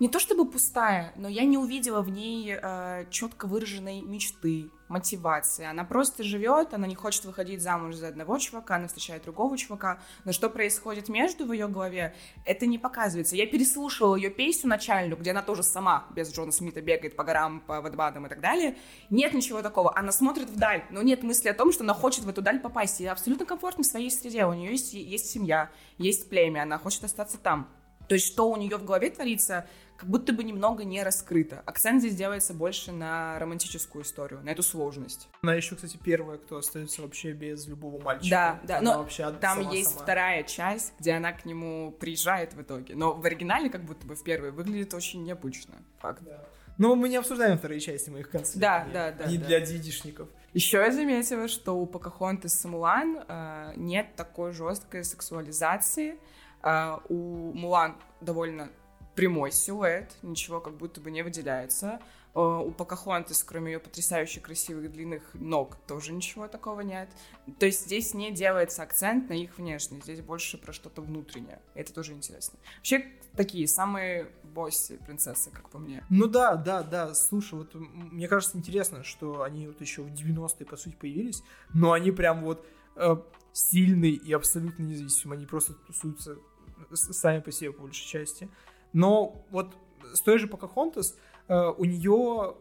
не то чтобы пустая, но я не увидела в ней э, четко выраженной мечты, мотивации. Она просто живет, она не хочет выходить замуж за одного чувака, она встречает другого чувака. Но что происходит между в ее голове, это не показывается. Я переслушивала ее песню начальную, где она тоже сама без Джона Смита бегает по горам, по водопадам и так далее. Нет ничего такого. Она смотрит вдаль, но нет мысли о том, что она хочет в эту даль попасть. И абсолютно комфортно в своей среде. У нее есть, есть семья, есть племя, она хочет остаться там. То есть, что у нее в голове творится, как будто бы немного не раскрыто. Акцент здесь делается больше на романтическую историю, на эту сложность.
Она еще, кстати, первая, кто остается вообще без любого мальчика.
Да, да, она но вообще там сама, есть сама. вторая часть, где она к нему приезжает в итоге. Но в оригинале, как будто бы в первой, выглядит очень необычно. Факт. Да.
Но мы не обсуждаем вторые части, мы их.
Да, да, да.
Не
да.
для дидишников.
Еще я заметила, что у Покахонтас и Мулан э, нет такой жесткой сексуализации. Э, у Мулан довольно прямой силуэт, ничего как будто бы не выделяется. Э, у Покахонтес, кроме ее потрясающе красивых длинных ног, тоже ничего такого нет. То есть здесь не делается акцент на их внешность, здесь больше про что-то внутреннее. Это тоже интересно. Вообще, такие самые боссы принцессы, как по мне.
Ну да, да, да. Слушай, вот мне кажется интересно, что они вот еще в 90-е, по сути, появились, но они прям вот э, сильные и абсолютно независимые. Они просто тусуются сами по себе, по большей части. Но вот с той же Покахонтас э, у нее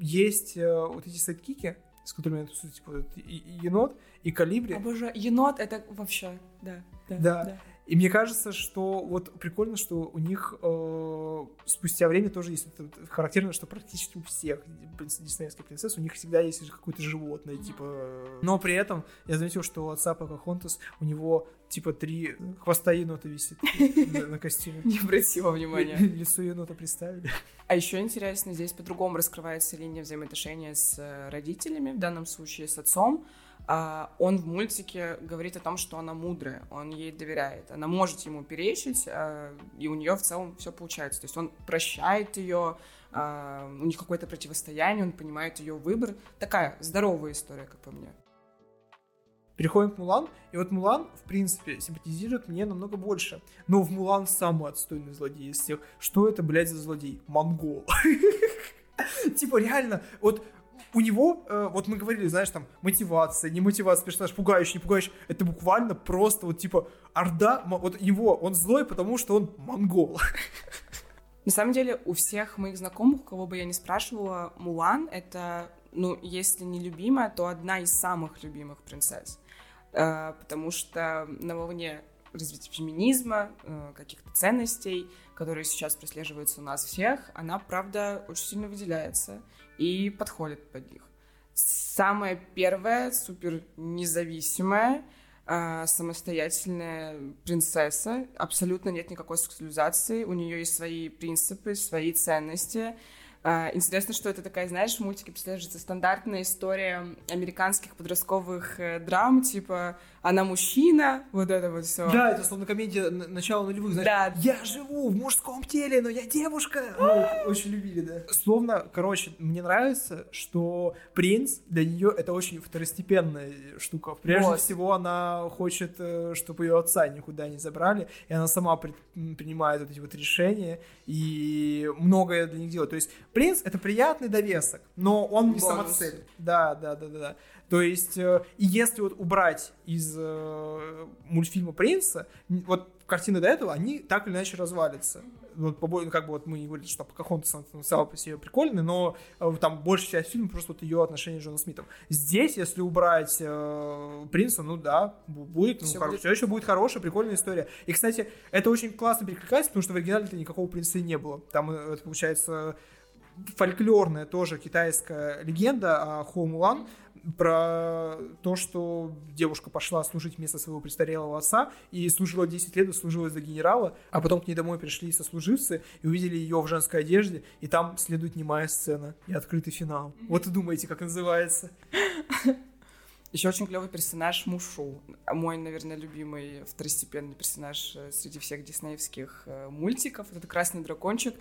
есть э, вот эти сайдкики, с которыми я тусую, типа вот, енот, и калибри.
Обожаю, енот это вообще, да. Да,
да. да. И мне кажется, что вот прикольно, что у них э, спустя время тоже есть это характерно, что практически у всех диснеевских принцесс у них всегда есть какое-то животное, типа. Но при этом я заметил, что у отца Покахонтас у него типа три хвоста енота висит на костюме.
Не обратила внимания.
Лицо енота представили.
А еще интересно, здесь по-другому раскрывается линия взаимоотношения с э, родителями, в данном случае с отцом. А, он в мультике говорит о том, что она мудрая, он ей доверяет, она может ему перечить, а, и у нее в целом все получается. То есть он прощает ее, а, у них какое-то противостояние, он понимает ее выбор. Такая здоровая история, как по мне.
Переходим к Мулан, и вот Мулан, в принципе, симпатизирует мне намного больше. Но в Мулан самый отстойный злодей из всех. Что это, блядь, за злодей? Монгол. (laughs) Типа, реально, вот у него, э, вот мы говорили, знаешь, там, мотивация, не мотивация, персонаж пугающий, не пугающий, это буквально просто вот типа Орда, вот его, он злой, потому что он монгол.
На самом деле, у всех моих знакомых, кого бы я ни спрашивала, Мулан — это, ну, если не любимая, то одна из самых любимых принцесс. Э, потому что на волне развития феминизма, э, каких-то ценностей, которые сейчас прослеживаются у нас всех, она, правда, очень сильно выделяется и подходит под них. Самая первая, супер независимая, э, самостоятельная принцесса, абсолютно нет никакой сексуализации, у нее есть свои принципы, свои ценности, а, интересно, что это такая, знаешь, в мультике прослеживается стандартная история американских подростковых э, драм, типа она мужчина, вот это вот все.
Да, это словно комедия начала нулевых, знаешь, да. я живу в мужском теле, но я девушка. Ну, очень любили, да. Словно, короче, мне нравится, что принц для нее это очень второстепенная штука. Прежде вот. всего, она хочет, э, чтобы ее отца никуда не забрали, и она сама принимает вот эти вот решения, и многое для них делает. То есть принц это приятный довесок, но он не самоцель. Да, да, да, да, да. То есть, э, и если вот убрать из э, мультфильма «Принца», вот картины до этого, они так или иначе развалятся. Вот, ну, как бы вот мы не говорили, что Покахонтас сам, сам по себе прикольный, но э, там большая часть фильма просто вот ее отношения с Джоном Смитом. Здесь, если убрать э, принца, ну да, будет, ну, все, хоро- будет. все еще будет хорошая, прикольная история. И, кстати, это очень классно перекликается, потому что в оригинале-то никакого принца и не было. Там э, это получается фольклорная тоже китайская легенда о Хо Мулан, про то, что девушка пошла служить вместо своего престарелого отца и служила 10 лет, служила за генерала, а потом к ней домой пришли сослуживцы и увидели ее в женской одежде, и там следует немая сцена и открытый финал. Вот и думаете, как называется.
Еще очень клевый персонаж Мушу. Мой, наверное, любимый второстепенный персонаж э, среди всех диснеевских э, мультиков. Это красный дракончик.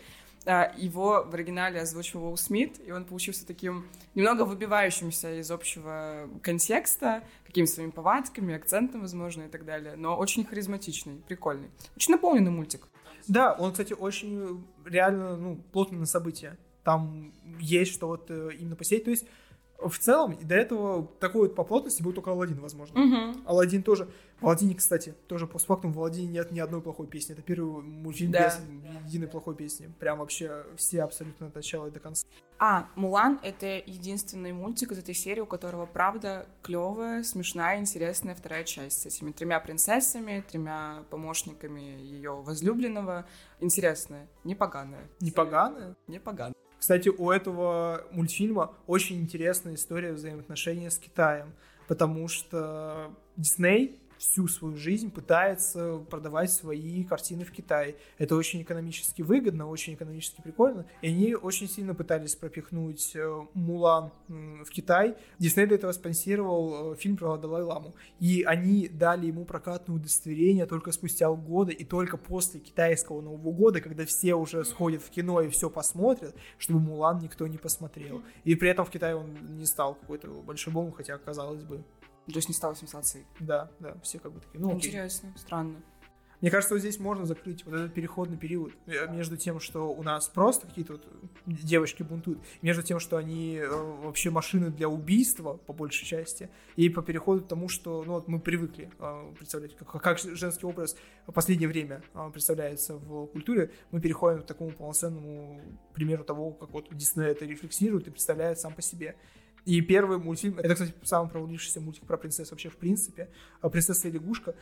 А, его в оригинале озвучивал Уилл Смит, и он получился таким немного выбивающимся из общего контекста, какими-то своими повадками, акцентом, возможно, и так далее, но очень харизматичный, прикольный. Очень наполненный мультик.
Да, он, кстати, очень реально, ну, плотный на события. Там есть что вот э, именно посетить. То есть в целом, до этого такой вот по плотности был только Алладин, возможно.
Угу.
Алладин тоже. В Алладине, кстати, тоже по фактам в Алладине нет ни одной плохой песни. Это первый мультфильм да. без единой плохой песни. Прям вообще все абсолютно от начала и до конца.
А, Мулан — это единственный мультик из этой серии, у которого, правда, клевая, смешная, интересная вторая часть с этими тремя принцессами, тремя помощниками ее возлюбленного. Интересная, непоганая.
Непоганая?
Непоганая.
Кстати, у этого мультфильма очень интересная история взаимоотношения с Китаем, потому что Дисней всю свою жизнь пытается продавать свои картины в Китае. Это очень экономически выгодно, очень экономически прикольно. И они очень сильно пытались пропихнуть э, Мулан в Китай. Дисней для этого спонсировал э, фильм про Далай-Ламу. И они дали ему прокатное удостоверение только спустя года и только после китайского Нового года, когда все уже сходят в кино и все посмотрят, чтобы Мулан никто не посмотрел. И при этом в Китае он не стал какой-то большой бомбом, хотя, казалось бы,
то есть не стало сенсацией.
Да, да, все как бы такие. Ну,
Интересно, окей. странно.
Мне кажется, вот здесь можно закрыть вот этот переходный период э, между тем, что у нас просто какие-то вот девочки бунтуют, между тем, что они э, вообще машины для убийства, по большей части, и по переходу к тому, что ну, вот мы привыкли э, представлять, как, как женский образ в последнее время представляется в культуре, мы переходим к такому полноценному примеру того, как вот Дисней это рефлексирует и представляет сам по себе. И первый мультфильм, это, кстати, самый провалившийся мультик про принцессу вообще в принципе, а «Принцесса и лягушка»,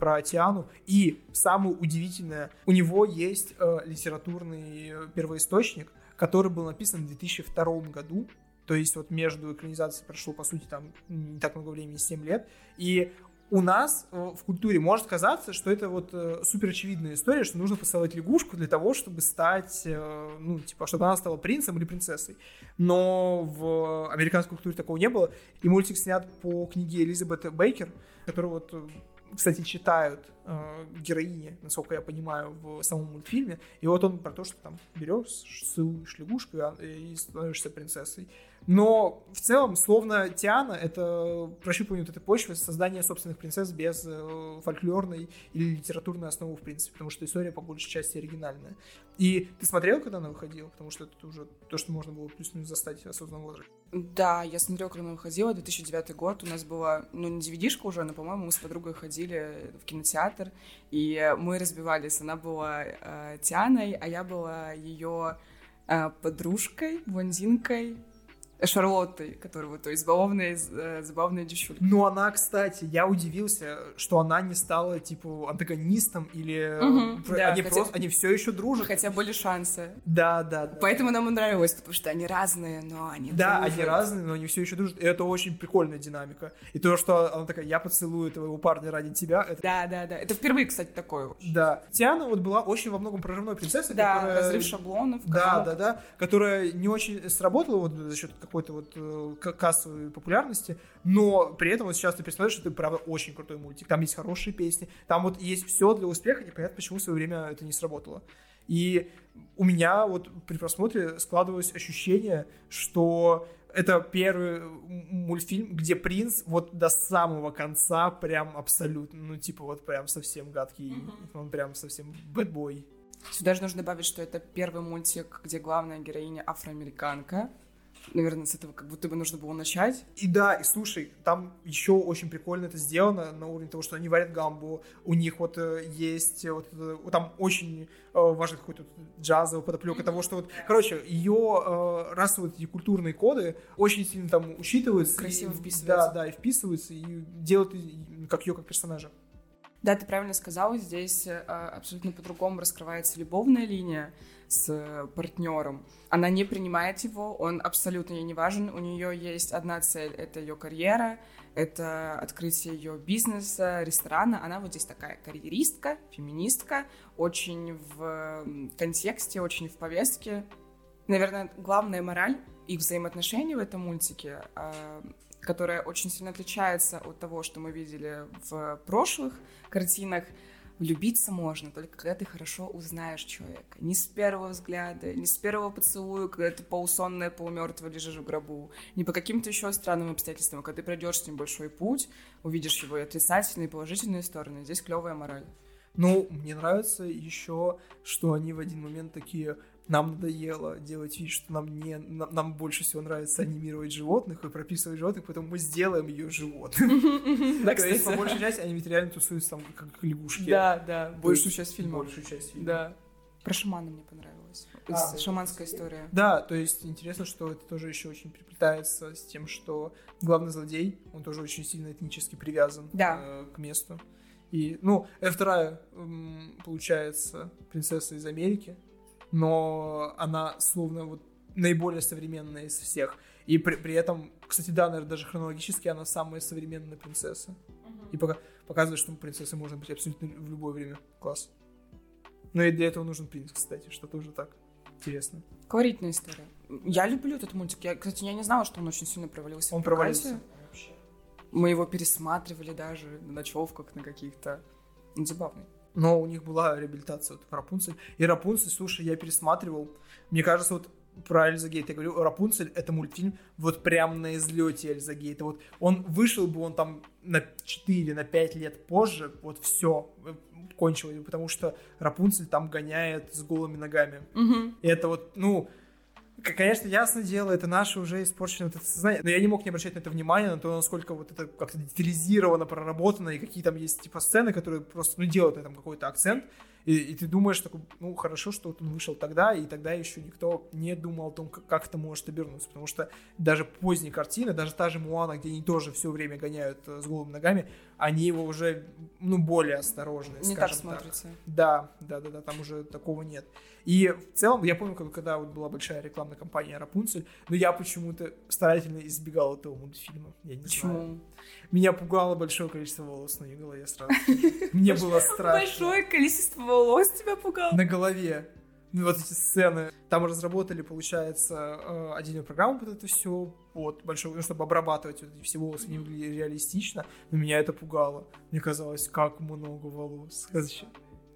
про Тиану. И самое удивительное, у него есть э, литературный первоисточник, который был написан в 2002 году, то есть вот между экранизацией прошло, по сути, там не так много времени, 7 лет, и у нас э, в культуре может казаться, что это вот э, супер очевидная история, что нужно поцеловать лягушку для того, чтобы стать, э, ну, типа, чтобы она стала принцем или принцессой. Но в американской культуре такого не было. И мультик снят по книге Элизабет Бейкер, которую вот, кстати, читают э, героини, насколько я понимаю, в самом мультфильме. И вот он про то, что там берешь, целуешь лягушку и становишься принцессой. Но в целом, словно Тиана, это прощупывание вот этой почвы, создание собственных принцесс без э, фольклорной или литературной основы, в принципе, потому что история по большей части оригинальная. И ты смотрел, когда она выходила? Потому что это уже то, что можно было плюс-минус застать в осознанном возрасте.
Да, я смотрела, когда она выходила, 2009 год. У нас была, ну, не DVD-шка уже, но, по-моему, мы с подругой ходили в кинотеатр, и мы разбивались. Она была э, Тианой, а я была ее э, подружкой, блондинкой, Шарлоттой, которая вот, то есть забавная, э, девчонка.
Ну, она, кстати, я удивился, что она не стала, типа, антагонистом или...
Угу,
про...
да,
они,
хотя...
просто, они все еще дружат.
Хотя были шансы.
Да, да, да.
Поэтому нам нравилось, потому что они разные, но они
Да,
дружат.
они разные, но они все еще дружат. И это очень прикольная динамика. И то, что она такая, я поцелую твоего парня ради тебя. Это...
Да, да, да. Это впервые, кстати, такое.
Да. Тиана вот была очень во многом прорывной принцессой.
Да,
которая...
разрыв шаблонов.
Да, да, да. Которая не очень сработала вот за счет какой-то вот э, кассовой популярности, но при этом вот сейчас ты представляешь, что это правда очень крутой мультик. Там есть хорошие песни, там вот есть все для успеха, непонятно, почему в свое время это не сработало. И у меня вот при просмотре складывалось ощущение, что это первый мультфильм, где принц вот до самого конца прям абсолютно, ну типа вот прям совсем гадкий, mm-hmm. он прям совсем бэтбой.
Сюда же нужно добавить, что это первый мультик, где главная героиня афроамериканка наверное, с этого как будто бы нужно было начать.
И да, и слушай, там еще очень прикольно это сделано на уровне того, что они варят гамбу, у них вот э, есть, э, вот, э, там очень э, важный какой-то джазовый подоплека того, что вот, короче, ее э, расовые и культурные коды очень сильно там учитываются.
Красиво и, вписываются.
Да, да, и вписываются, и делают как ее как персонажа.
Да, ты правильно сказала, здесь э, абсолютно по-другому раскрывается любовная линия с партнером. Она не принимает его, он абсолютно ей не важен. У нее есть одна цель — это ее карьера, это открытие ее бизнеса, ресторана. Она вот здесь такая карьеристка, феминистка, очень в контексте, очень в повестке. Наверное, главная мораль их взаимоотношений в этом мультике а, которая очень сильно отличается от того, что мы видели в прошлых картинах. Влюбиться можно только когда ты хорошо узнаешь человека. Не с первого взгляда, не с первого поцелуя, когда ты полусонная, полумертвая лежишь в гробу, не по каким-то еще странным обстоятельствам, когда ты пройдешь с ним большой путь, увидишь его и отрицательные, и положительные стороны. Здесь клевая мораль.
Ну, мне нравится еще, что они в один момент такие, нам надоело делать вид, что нам не нам, нам больше всего нравится анимировать животных и прописывать животных, поэтому мы сделаем ее животным. (laughs)
Да,
есть, по большей части, они ведь реально тусуются там как лягушки.
Да, да, большую часть фильма.
Большую часть фильма.
Да. Про шамана мне понравилось. А, Шаманская история.
Да, то есть интересно, что это тоже еще очень переплетается с тем, что главный злодей, он тоже очень сильно этнически привязан
да.
э, к месту. И, ну, это вторая, получается, принцесса из Америки, но она словно вот наиболее современная из всех. И при, при этом, кстати, да, наверное, даже хронологически она самая современная принцесса. Uh-huh. И пока, показывает, что принцессой можно быть абсолютно в любое время. Класс. Ну и для этого нужен принц, кстати, что тоже так интересно.
Колоритная история. Я люблю этот мультик. Я, кстати, я не знала, что он очень сильно провалился.
Он провалился. Вообще.
Мы его пересматривали даже на ночевках, на каких-то. Он забавный
но у них была реабилитация вот Рапунцель. И Рапунцель, слушай, я пересматривал. Мне кажется, вот про Эльза Гейт, я говорю, Рапунцель это мультфильм вот прям на излете Эльза Гейта. Вот он вышел бы он там на 4, на 5 лет позже, вот все, кончил, потому что Рапунцель там гоняет с голыми ногами.
Угу.
И это вот, ну, Конечно, ясно дело, это наше уже испорченное вот это сознание, но я не мог не обращать на это внимание, на то, насколько вот это как-то детализировано, проработано, и какие там есть типа сцены, которые просто, ну, делают на этом какой-то акцент, и, и ты думаешь, такой, ну, хорошо, что вот он вышел тогда, и тогда еще никто не думал о том, как, как это может обернуться, потому что даже поздние картины, даже та же Муана, где они тоже все время гоняют э, с голыми ногами, они его уже, ну, более осторожные,
Не так смотрится.
Так. Да, да, да, да, там уже такого нет. И в целом, я помню, когда вот была большая рекламная кампания Рапунцель, но я почему-то старательно избегал этого мультфильма. Я не
Почему?
знаю. Меня пугало большое количество волос на ее голове сразу. Мне (laughs) было страшно.
Большое количество волос тебя пугало?
На голове. вот эти сцены. Там разработали, получается, э, отдельную программу под это все, вот, большой, ну, чтобы обрабатывать вот эти все волосы не выглядели реалистично, но меня это пугало. Мне казалось, как много волос. (laughs)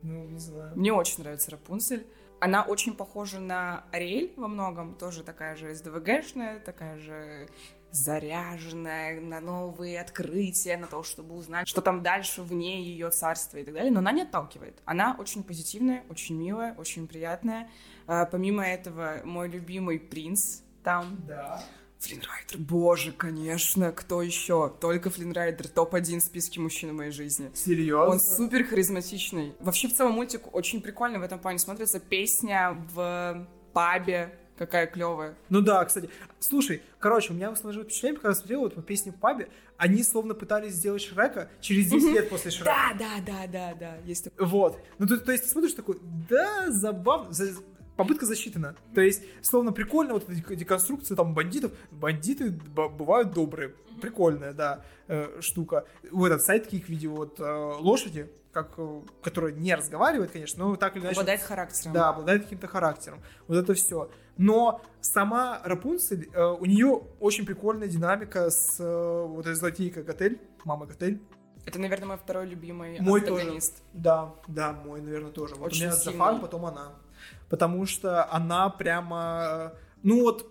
Ну, не знаю.
Мне очень нравится Рапунцель. Она очень похожа на Ариэль во многом, тоже такая же СДВГшная, такая же заряженная на новые открытия, на то, чтобы узнать, что там дальше вне ее царства и так далее. Но она не отталкивает. Она очень позитивная, очень милая, очень приятная. А, помимо этого, мой любимый принц там.
Да.
Флинрайдер, боже, конечно, кто еще? Только Флинрайдер, топ-1 в списке мужчин в моей жизни.
Серьезно?
Он супер харизматичный. Вообще, в целом, мультик очень прикольно в этом плане смотрится. Песня в пабе, какая клевая.
Ну да, кстати. Слушай, короче, у меня сложилось впечатление, когда я смотрел вот по песне в пабе, они словно пытались сделать Шрека через 10 лет после Шрека.
Да, да, да, да, да, есть такое.
Вот. Ну, то, то есть ты смотришь такой, да, забавно, попытка засчитана. То есть, словно прикольно, вот эти деконструкции там бандитов. Бандиты бывают добрые. Прикольная, да, э, штука. В этот сайт таких видео вот э, лошади, как, э, которая не разговаривает, конечно, но так или иначе...
Обладает характером.
Да, обладает каким-то характером. Вот это все. Но сама Рапунцель, э, у нее очень прикольная динамика с э, вот этой злодейкой Готель, мама Готель.
Это, наверное, мой второй любимый
мой антагонист. Тоже. Да, да, мой, наверное, тоже. Вот очень у меня Зафар, потом она. Потому что она прямо... Ну вот,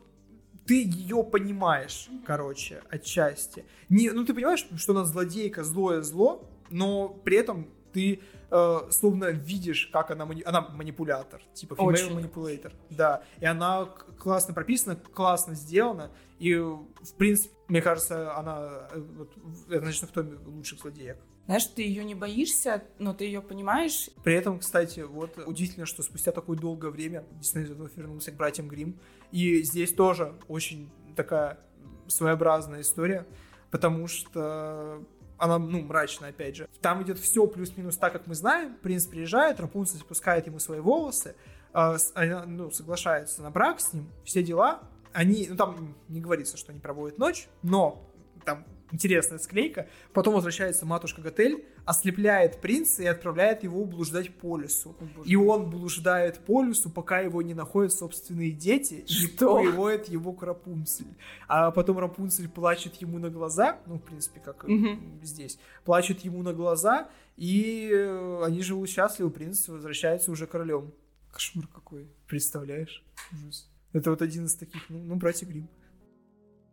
ты ее понимаешь, короче, отчасти. Не, ну ты понимаешь, что она злодейка, злое зло, но при этом ты э, словно видишь, как она, мани... она манипулятор, типа female manipulator, да, и она классно прописана, классно сделана, и, в принципе, мне кажется, она э, вот, однозначно в томе лучших злодеек.
Знаешь, ты ее не боишься, но ты ее понимаешь.
При этом, кстати, вот удивительно, что спустя такое долгое время Дисней вернулся к братьям Грим, и здесь тоже очень такая своеобразная история, потому что она, ну, мрачная, опять же. Там идет все плюс-минус так, как мы знаем. Принц приезжает, Рапунцель спускает ему свои волосы, э, она, ну, соглашается на брак с ним, все дела. Они, ну, там не говорится, что они проводят ночь, но там интересная склейка. Потом возвращается матушка Готель, ослепляет принца и отправляет его блуждать по лесу. О, и он блуждает по лесу, пока его не находят собственные дети
Что?
и приводят его к Рапунцель. А потом Рапунцель плачет ему на глаза, ну, в принципе, как угу. здесь, плачет ему на глаза, и э, они живут счастливы, принц возвращается уже королем.
Кошмар какой.
Представляешь? Ужас. Это вот один из таких, ну, ну братья Грим.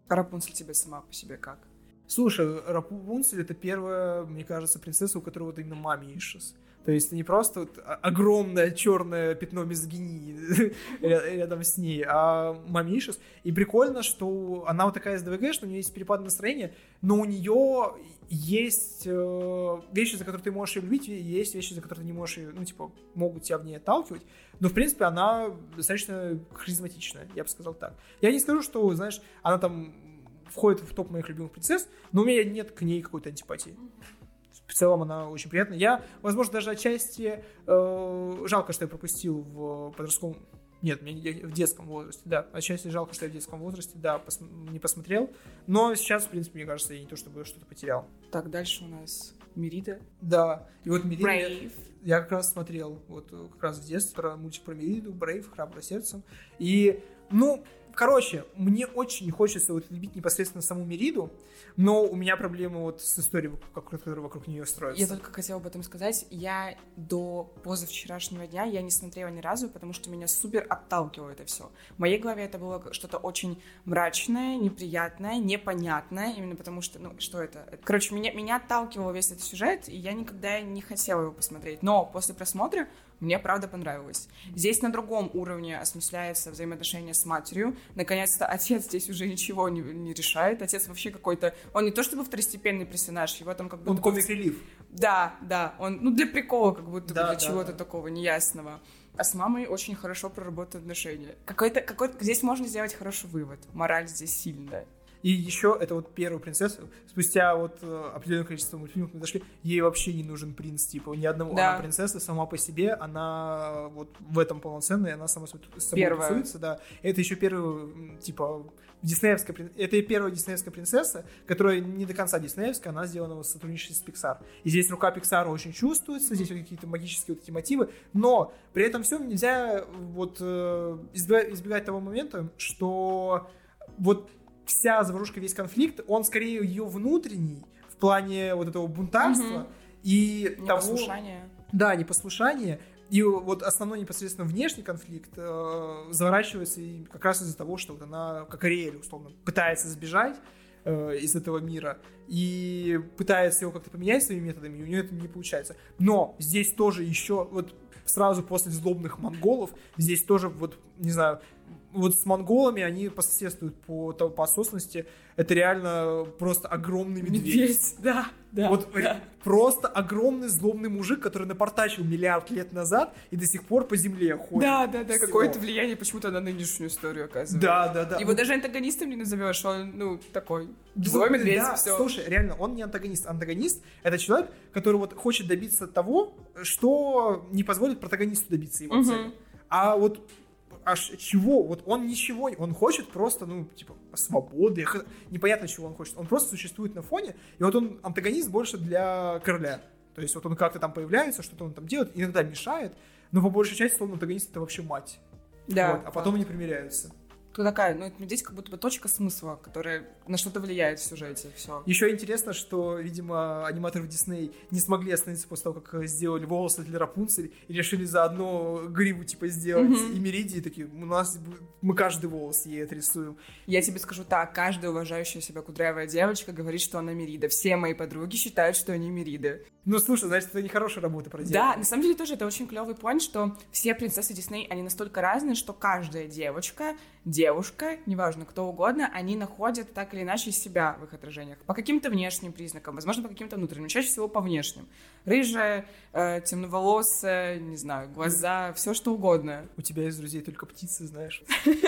Рапунцель тебе сама по себе как?
Слушай, Рапунцель это первая, мне кажется, принцесса, у которой вот именно маме Ишес. То есть это не просто вот огромное черное пятно мизогинии (laughs) рядом с ней, а мамишес. И прикольно, что она вот такая СДВГ, что у нее есть перепад настроения, но у нее есть э, вещи, за которые ты можешь ее любить, есть вещи, за которые ты не можешь ее, ну, типа, могут тебя в ней отталкивать. Но, в принципе, она достаточно харизматичная, я бы сказал так. Я не скажу, что, знаешь, она там входит в топ моих любимых принцесс, но у меня нет к ней какой-то антипатии. В целом она очень приятная. Я, возможно, даже отчасти э, жалко, что я пропустил в подростковом нет, мне в детском возрасте, да. Отчасти жалко, что я в детском возрасте, да, пос, не посмотрел. Но сейчас, в принципе, мне кажется, я не то чтобы что-то потерял.
Так, дальше у нас Мерида.
Да, и вот Мерида...
Brave.
Я, как раз смотрел, вот как раз в детстве, про мультик про Мериду, Брейв, Храбро сердцем. И, ну, Короче, мне очень хочется вот любить непосредственно саму Мериду, но у меня проблемы вот с историей, которая вокруг нее строится.
Я только хотела об этом сказать. Я до позавчерашнего дня я не смотрела ни разу, потому что меня супер отталкивало это все. В моей голове это было что-то очень мрачное, неприятное, непонятное, именно потому что, ну, что это? Короче, меня, меня отталкивал весь этот сюжет, и я никогда не хотела его посмотреть. Но после просмотра мне правда понравилось. Здесь на другом уровне осмысляется взаимоотношения с матерью. Наконец-то отец здесь уже ничего не, не решает. Отец вообще какой-то... Он не то чтобы второстепенный персонаж, его там как будто...
Он комик-релив.
Да, да. Он, ну, для прикола, как будто да, для да, чего-то да. такого неясного. А с мамой очень хорошо проработаны отношения. Какой-то, какой Здесь можно сделать хороший вывод. Мораль здесь сильная.
И еще это вот первая принцесса. Спустя вот э, определенное количество мультфильмов мы дошли, ей вообще не нужен принц, типа, ни одного.
Да.
Она принцесса сама по себе, она вот в этом полноценная, она сама с собой
Первая.
тусуется, да. Это еще первый, типа, диснеевская, это и первая диснеевская принцесса, которая не до конца диснеевская, она сделана в сотрудничестве с Pixar. И здесь рука Pixar очень чувствуется, здесь вот какие-то магические вот эти мотивы, но при этом всем нельзя вот э, избегать, избегать того момента, что вот вся заварушка, весь конфликт, он скорее ее внутренний, в плане вот этого бунтарства и того...
Непослушание.
Да, непослушание. И вот основной непосредственно внешний конфликт э, заворачивается и как раз из-за того, что вот она, как Ариэль, условно, пытается сбежать э, из этого мира и пытается его как-то поменять своими методами, и у нее это не получается. Но здесь тоже еще, вот сразу после злобных монголов, здесь тоже вот, не знаю, вот с монголами они пососедствуют по, по осознанности. Это реально просто огромный медведь.
Медведь, (laughs) да, да.
Вот
да.
просто огромный злобный мужик, который напортачил миллиард лет назад и до сих пор по земле ходит.
Да, да, да, какое-то влияние почему-то на нынешнюю историю оказывает.
Да, да, да.
Его даже антагонистом не назовешь, он, ну, такой, злой медведь,
да,
все.
Слушай, реально, он не антагонист. Антагонист — это человек, который вот хочет добиться того, что не позволит протагонисту добиться его
Мгм.
цели. А вот аж чего? Вот он ничего, он хочет просто, ну, типа, свободы, непонятно, чего он хочет. Он просто существует на фоне, и вот он антагонист больше для короля. То есть вот он как-то там появляется, что-то он там делает, иногда мешает, но по большей части он антагонист это вообще мать.
Да.
Вот, а потом они примиряются.
Кто такая? Ну, это медведь как будто бы точка смысла, которая на что-то влияет в сюжете, все.
Еще интересно, что, видимо, аниматоры в Дисней не смогли остановиться после того, как сделали волосы для Рапунцель и решили заодно гриву типа сделать.
Мгм.
И Меридии такие, у нас мы каждый волос ей отрисуем.
Я тебе скажу так, каждая уважающая себя кудрявая девочка говорит, что она Мерида. Все мои подруги считают, что они Мериды.
Ну, слушай, значит, это нехорошая работа проделана.
Да, на самом деле тоже это очень клевый point, что все принцессы Дисней, они настолько разные, что каждая девочка, девушка, неважно, кто угодно, они находят так или иначе себя в их отражениях. По каким-то внешним признакам, возможно, по каким-то внутренним, чаще всего по внешним. Рыжая, э, темноволосая, не знаю, глаза, все что угодно.
У тебя из друзей только птицы, знаешь. (laughs)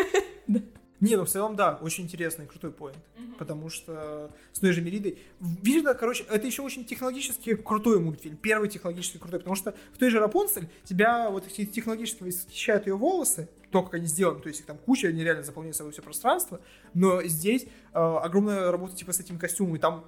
Да.
Не, ну в целом, да, очень интересный, крутой поинт. Потому что с той же Меридой... Видно, короче, это еще очень технологически крутой мультфильм. Первый технологически крутой. Потому что в той же Рапунцель тебя вот технологически восхищают ее волосы, то, как они сделаны, то есть их там куча, они реально заполняют собой все пространство, но здесь э, огромная работа типа с этим костюмом, и там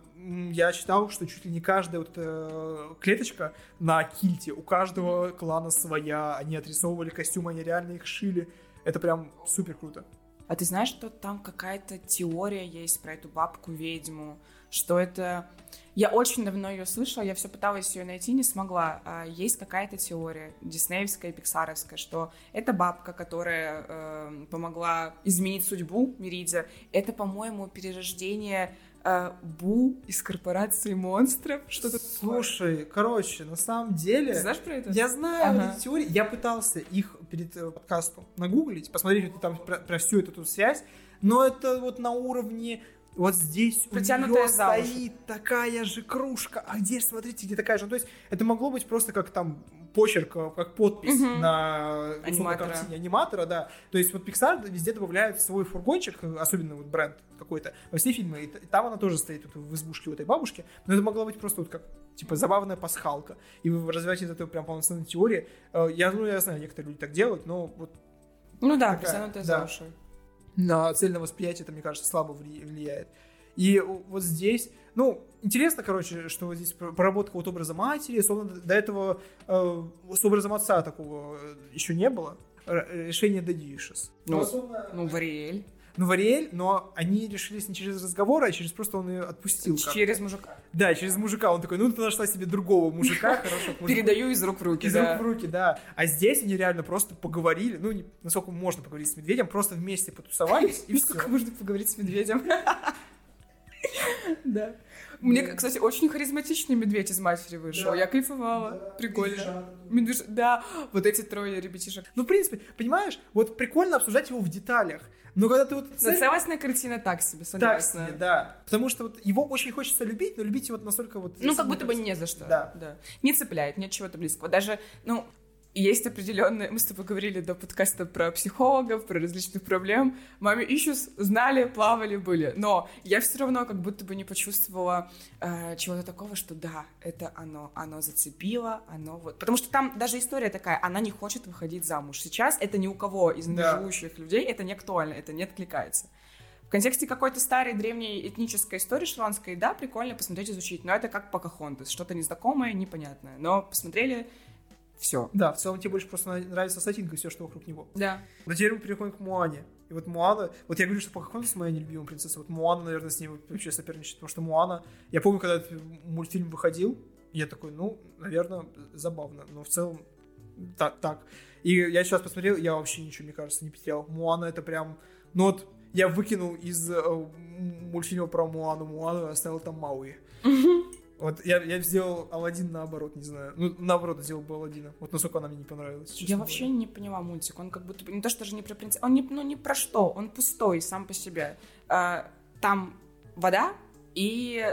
я читал, что чуть ли не каждая вот эта клеточка на кильте, у каждого клана своя, они отрисовывали костюмы, они реально их шили, это прям супер круто.
А ты знаешь, что там какая-то теория есть про эту бабку-ведьму? Что это... Я очень давно ее слышала, я все пыталась ее найти, не смогла. А есть какая-то теория, диснеевская пиксаровская, что это бабка, которая э, помогла изменить судьбу Мериде. Это, по-моему, перерождение э, Бу из корпорации монстров. Что-то такое.
Слушай, короче, на самом деле...
Ты знаешь про это?
Я знаю
Ага.
эти теории, я пытался их перед э, подкастом нагуглить, посмотреть вот там про, про всю эту связь, но это вот на уровне вот здесь у
Протянутая
неё
за уши.
стоит такая же кружка, а где, смотрите, где такая же. Ну, то есть это могло быть просто как там почерк, э, как подпись
Мгм.
на
Аниматора.
картине аниматора, да. То есть вот Pixar везде добавляет свой фургончик, особенно вот бренд какой-то, во все фильмы, и там она тоже стоит вот в избушке у этой бабушки, но это могло быть просто вот как, типа, забавная пасхалка. И вы развиваете из этого прям полноценной теории. Э, Я, ну, я знаю, некоторые люди так делают, но вот
Ну да,
Такая,
протянутая
да.
за уши.
на цельное восприятие это, мне кажется, слабо вли- влияет. И вот здесь, ну, интересно, короче, что вот здесь пр- проработка вот образа матери, словно до этого э, с образом отца такого э, еще не было. Р- решение Дадишес.
Ну,
условно,
Ну, Вариэль.
ну, Вариэль, но они решились не через разговор, а через просто он ее отпустил. как-то.
Через мужика.
Да, через мужика. Он такой, ну, ты нашла себе другого мужика, (laughs) хорошо.
Передаю из рук в руки,
Из
да.
рук в руки, да. А здесь они реально просто поговорили, ну, не- насколько можно поговорить с медведем, просто вместе потусовались, и
Сколько
все.
можно поговорить с медведем? (laughs) Да. Мне, кстати, очень харизматичный медведь из матери вышел.
Да.
Я кайфовала. Прикольно. Медвеж... Да, вот эти трое ребятишек.
Ну, в принципе, понимаешь, вот прикольно обсуждать его в деталях, но когда ты вот... Цель-
целостная картина так себе,
Так
согласна.
себе, да. Потому что вот его очень хочется любить, но любить его настолько вот...
Ну, как будто бы не за что.
Да.
Не цепляет, нет чего-то близкого. Даже, ну, есть определенные... Мы с тобой говорили до подкаста про психологов, про различных проблем. Маме issues знали, плавали, были. Но я все равно как будто бы не почувствовала э, чего-то такого, что да, это оно. Оно зацепило, оно вот... Потому что там даже история такая, она не хочет выходить замуж. Сейчас это ни у кого из да. живущих людей, это не актуально, это не откликается. В контексте какой-то старой, древней этнической истории шотландской, да, прикольно посмотреть, изучить, но это как Покахонтас, что-то незнакомое, непонятное. Но посмотрели, все.
Да, в целом тебе больше просто нравится сеттинг и все, что вокруг него.
Да.
Но теперь мы переходим к Муане. И вот Муана, вот я говорю, что Покахонтас моя нелюбимая принцесса, вот Муана, наверное, с ней вообще соперничает, потому что Муана, я помню, когда этот мультфильм выходил, я такой, ну, наверное, забавно, но в целом так, так. И я сейчас посмотрел, я вообще ничего, мне кажется, не потерял. Муана это прям, ну вот, я выкинул из э, мультфильма про Муану Муану и оставил там Мауи. Вот я, я сделал Алладин наоборот, не знаю. Ну, наоборот, сделал бы Алладина. Вот насколько она мне не понравилась.
Я вообще не поняла мультик. Он как будто... Не то, что же не про принцессу. Он не, ну, не про что. Он пустой сам по себе. А, там вода и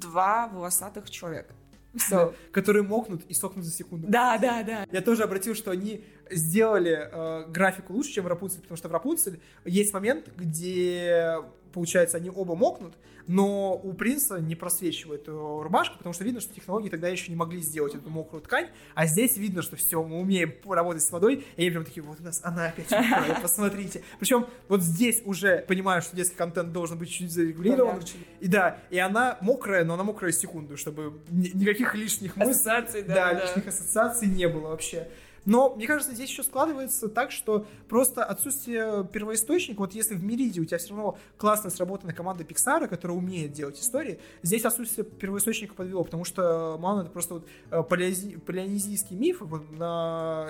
два волосатых человека.
Все. Которые мокнут и сохнут за секунду.
Да, да, да.
Я тоже обратил, что они сделали э, графику лучше, чем в Рапунцель, потому что в Рапунцель есть момент, где получается, они оба мокнут, но у принца не просвечивает рубашка, потому что видно, что технологии тогда еще не могли сделать эту мокрую ткань, а здесь видно, что все, мы умеем работать с водой, и они прям такие, вот у нас она опять мокрая, посмотрите. Причем вот здесь уже понимаю, что детский контент должен быть чуть зарегулирован. И да, и она мокрая, но она мокрая секунду, чтобы никаких лишних
мыслей, да,
да, лишних ассоциаций не было вообще. Но, мне кажется, здесь еще складывается так, что просто отсутствие первоисточника, вот если в Мириде у тебя все равно классно сработана команда Pixar, которая умеет делать истории, здесь отсутствие первоисточника подвело, потому что Мауна это просто вот э, полинезийский миф, вот на,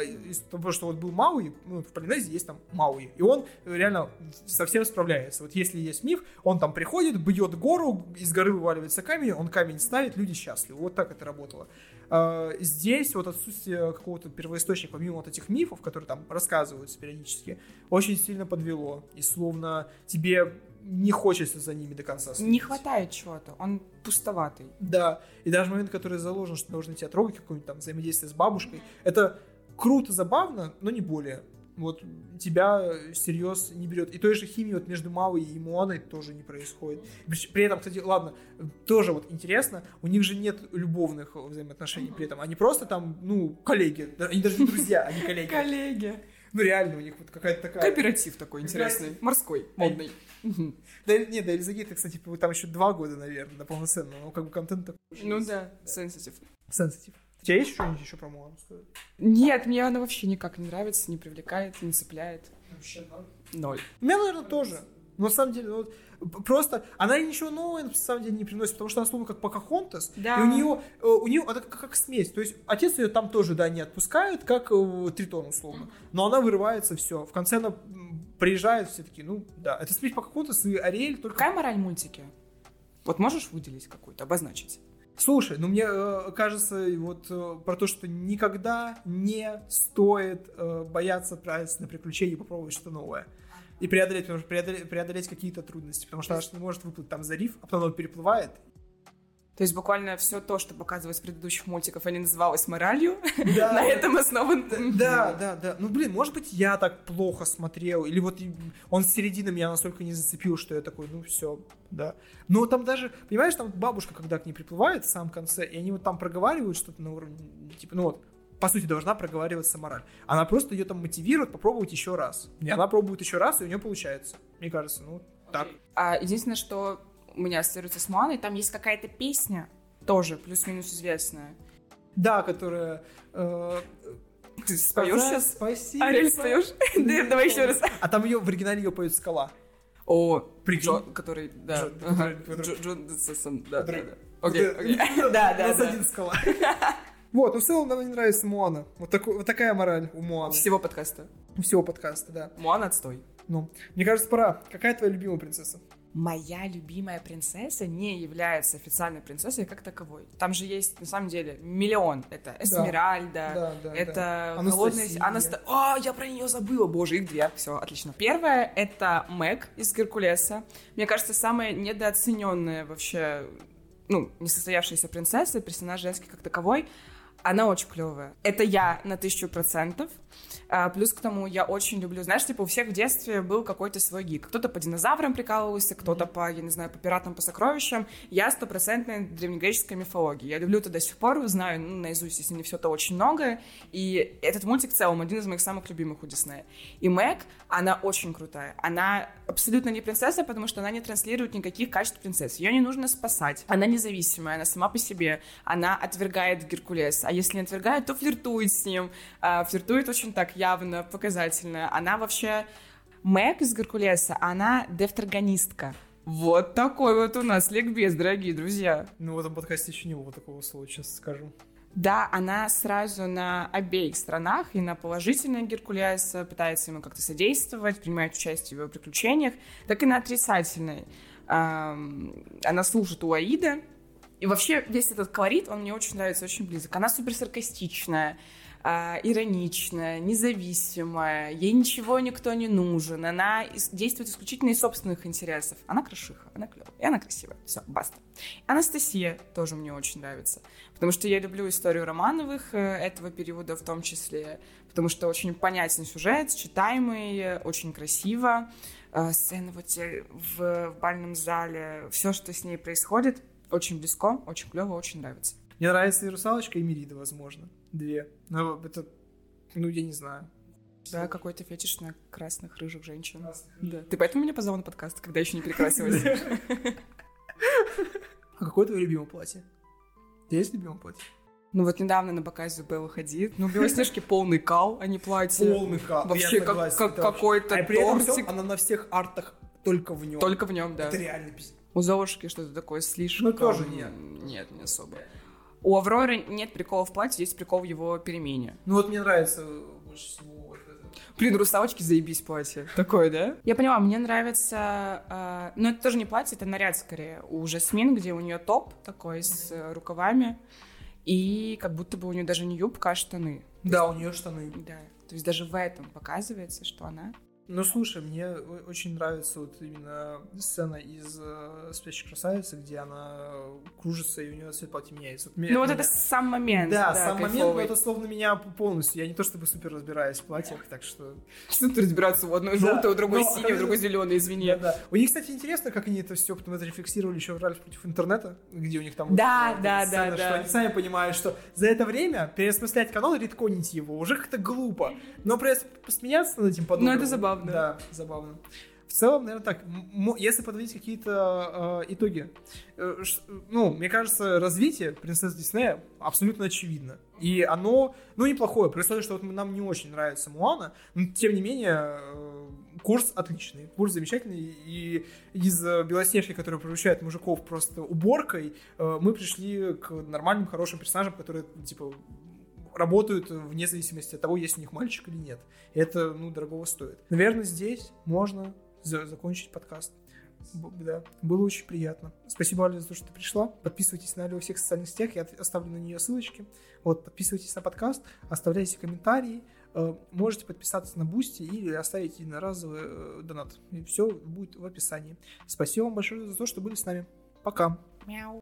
того, что вот был Мауи, ну, в Полинезии есть там Мауи, и он реально совсем справляется. Вот если есть миф, он там приходит, бьет гору, из горы вываливается камень, он камень ставит, люди счастливы. Вот так это работало. А, здесь вот отсутствие какого-то первоисточника, помимо вот этих мифов, которые там рассказываются периодически, очень сильно подвело. И словно тебе не хочется за ними до конца
следить. Не хватает чего-то, он пустоватый.
Да, и даже момент, который заложен, что должны тебя трогать, какое-нибудь там взаимодействие с бабушкой, это круто, забавно, но не более вот тебя всерьез не берет. И той же химии вот между Мавой и Муаной тоже не происходит. При этом, кстати, ладно, тоже вот интересно, у них же нет любовных взаимоотношений при этом. Они просто там, ну, коллеги. Они даже не друзья, они коллеги.
Коллеги.
Ну, реально, у них вот какая-то такая...
Кооператив такой интересный, морской, модный.
Да, нет, да, Элизагейта, кстати, там еще два года, наверное, на полноценного, но как бы контент такой.
Ну да, сенситив.
Сенситив. У тебя есть что-нибудь еще про Муану сказать?
Нет, мне она вообще никак не нравится, не привлекает, не цепляет.
Вообще
ноль? Ноль.
У меня, наверное, тоже. Но на самом деле, вот, просто она ничего нового на самом деле не приносит, потому что она словно как Покахонтас, да. и у нее, э, у нее это как, как смесь. То есть отец ее там тоже, да, не отпускает, как э, Тритон условно. Но она вырывается, все. В конце она приезжает, все таки ну, да. Это смесь Покахонтас и Ариэль только...
Какая мораль мультики? Вот можешь выделить какую-то, обозначить?
Слушай, ну мне э, кажется, вот э, про то, что никогда не стоит э, бояться отправиться на приключения и попробовать что-то новое. И преодолеть, преодолеть, преодолеть какие-то трудности, потому что она не может выплыть там за риф, а потом он переплывает,
то есть буквально все то, что показывалось в предыдущих мультиках, они называлось моралью. Да. (laughs) На этом основан.
Да, да, да. Ну, блин, может быть, я так плохо смотрел, или вот он с середины меня настолько не зацепил, что я такой, ну, все, да. Но там даже, понимаешь, там бабушка, когда к ней приплывает в самом конце, и они вот там проговаривают что-то на уровне, типа, ну вот, по сути, должна проговариваться мораль. Она просто ее там мотивирует попробовать еще раз. И она пробует еще раз, и у нее получается. Мне кажется, ну, так.
А единственное, что у меня ассоциируется с Моаной, там есть какая-то песня, тоже плюс-минус известная.
Да, которая... Э,
Ты споешь сейчас?
Спасибо.
Ариэль, споешь? (laughs) Давай еще раз.
А там ее в оригинале ее поет Скала.
О, Джо, который, да, Джон, да, да, Окей, окей. (laughs) Да, да,
да. один скала. (laughs) Вот, ну в целом нам не нравится Моана. Вот, такой, вот такая мораль у Моаны.
Всего подкаста.
Всего подкаста, да.
Моана отстой.
Ну, мне кажется, пора. Какая твоя любимая принцесса?
Моя любимая принцесса не является официальной принцессой как таковой. Там же есть, на самом деле, миллион. Это Эсмеральда, да, да, это да. холодная... Анаста... О, я про нее забыла, боже, их две. Все, отлично. Первая — это Мэг из Геркулеса. Мне кажется, самая недооцененная вообще, ну, несостоявшаяся принцесса, персонаж женский как таковой. Она очень клевая. Это я на тысячу процентов. А, плюс к тому я очень люблю, знаешь, типа у всех в детстве был какой-то свой гик. Кто-то по динозаврам прикалывался, кто-то по, я не знаю, по пиратам, по сокровищам. Я стопроцентная древнегреческая мифология. Я люблю это до сих пор, знаю ну, наизусть, если не все, то очень много. И этот мультик в целом один из моих самых любимых у Диснея. И Мэг, она очень крутая. Она абсолютно не принцесса, потому что она не транслирует никаких качеств принцессы. Ее не нужно спасать. Она независимая, она сама по себе. Она отвергает Геркулеса. А если не отвергает, то флиртует с ним. А, флиртует очень так явно, показательно. Она вообще... Мэг из Геркулеса, она дефтрагонистка. Вот такой вот у нас ликбез, дорогие друзья.
Ну, в этом подкасте еще не было такого слова, честно скажу.
Да, она сразу на обеих сторонах, и на положительной Геркулеса пытается ему как-то содействовать, принимает участие в его приключениях, так и на отрицательной. Она служит у Аида, и вообще весь этот колорит, он мне очень нравится, очень близок. Она супер саркастичная, а, ироничная, независимая, ей ничего никто не нужен, она действует исключительно из собственных интересов. Она крашиха, она клевая, и она красивая. Все, баста. Анастасия тоже мне очень нравится, потому что я люблю историю Романовых э, этого периода в том числе, потому что очень понятен сюжет, читаемый, очень красиво. Э, сцены вот в, в бальном зале, все, что с ней происходит, очень близко, очень клево, очень нравится.
Мне нравится и русалочка, и Мирида, возможно. Две. Но это, ну, я не знаю.
Да, какой-то фетиш на красных, рыжих женщин. Красных, да. Ты поэтому меня позвал на подкаст, когда еще не перекрасилась? (laughs)
А какое твое любимое платье? Есть любимое платье?
Ну вот недавно на показе Белла Хадид. Ну, Белоснежки полный кал, а не платье.
Полный кал.
Вообще как, как какой-то а при этом все,
она на всех артах только в нем.
Только в нем, да.
Это реально пиздец.
У Золушки что-то такое слишком...
Ну, тоже нет.
Нет, не особо. У Авроры нет прикола в платье, есть прикол в его перемене.
Ну вот мне нравится больше всего
Блин, русалочки заебись платье. Такое, да? Я поняла, мне нравится... Э, ну, это тоже не платье, это наряд скорее. У Жасмин, где у нее топ такой с э, рукавами. И как будто бы у нее даже не юбка, а штаны.
Да, у нее штаны.
Да. То есть даже в этом показывается, что она
ну, слушай, мне очень нравится вот именно сцена из э, «Спящей красавицы», где она кружится, и у нее цвет платья меняется.
Вот, ну, вот меня... это сам момент.
Да, да сам кайфовый. момент, но это словно меня полностью. Я не то чтобы супер разбираюсь в платьях, так что... (laughs)
Что ты разбираться? У одной да. желтое, у другой но, синее, у другой зеленое, извини. Да,
да. У них, кстати, интересно, как они это все потом это рефлексировали еще в «Ральф против интернета», где у них там...
Да, вот, да, сцена, да,
что
да.
они сами понимают, что за это время переосмыслять канал и редконить его уже как-то глупо. Но просто посмеяться над этим подобным.
Ну, это забавно.
Да, забавно забавно. В целом, наверное, так, если подводить какие-то э, итоги, э, ну, мне кажется, развитие принцессы Диснея абсолютно очевидно. И оно, ну, неплохое, при условии, что вот нам не очень нравится Муана, но тем не менее, э, курс отличный, курс замечательный, и из Белоснежки, которая превращает мужиков просто уборкой, э, мы пришли к нормальным, хорошим персонажам, которые, типа, работают вне зависимости от того, есть у них мальчик или нет. Это, ну, дорогого стоит. Наверное, здесь можно за закончить подкаст. Да, было очень приятно. Спасибо, Аля, за то, что ты пришла. Подписывайтесь на Алю во всех социальных сетях, я оставлю на нее ссылочки. Вот, подписывайтесь на подкаст, оставляйте комментарии, э, можете подписаться на Boosty или оставить единоразовый э, донат. И все будет в описании. Спасибо вам большое за то, что были с нами. Пока.
Мяу.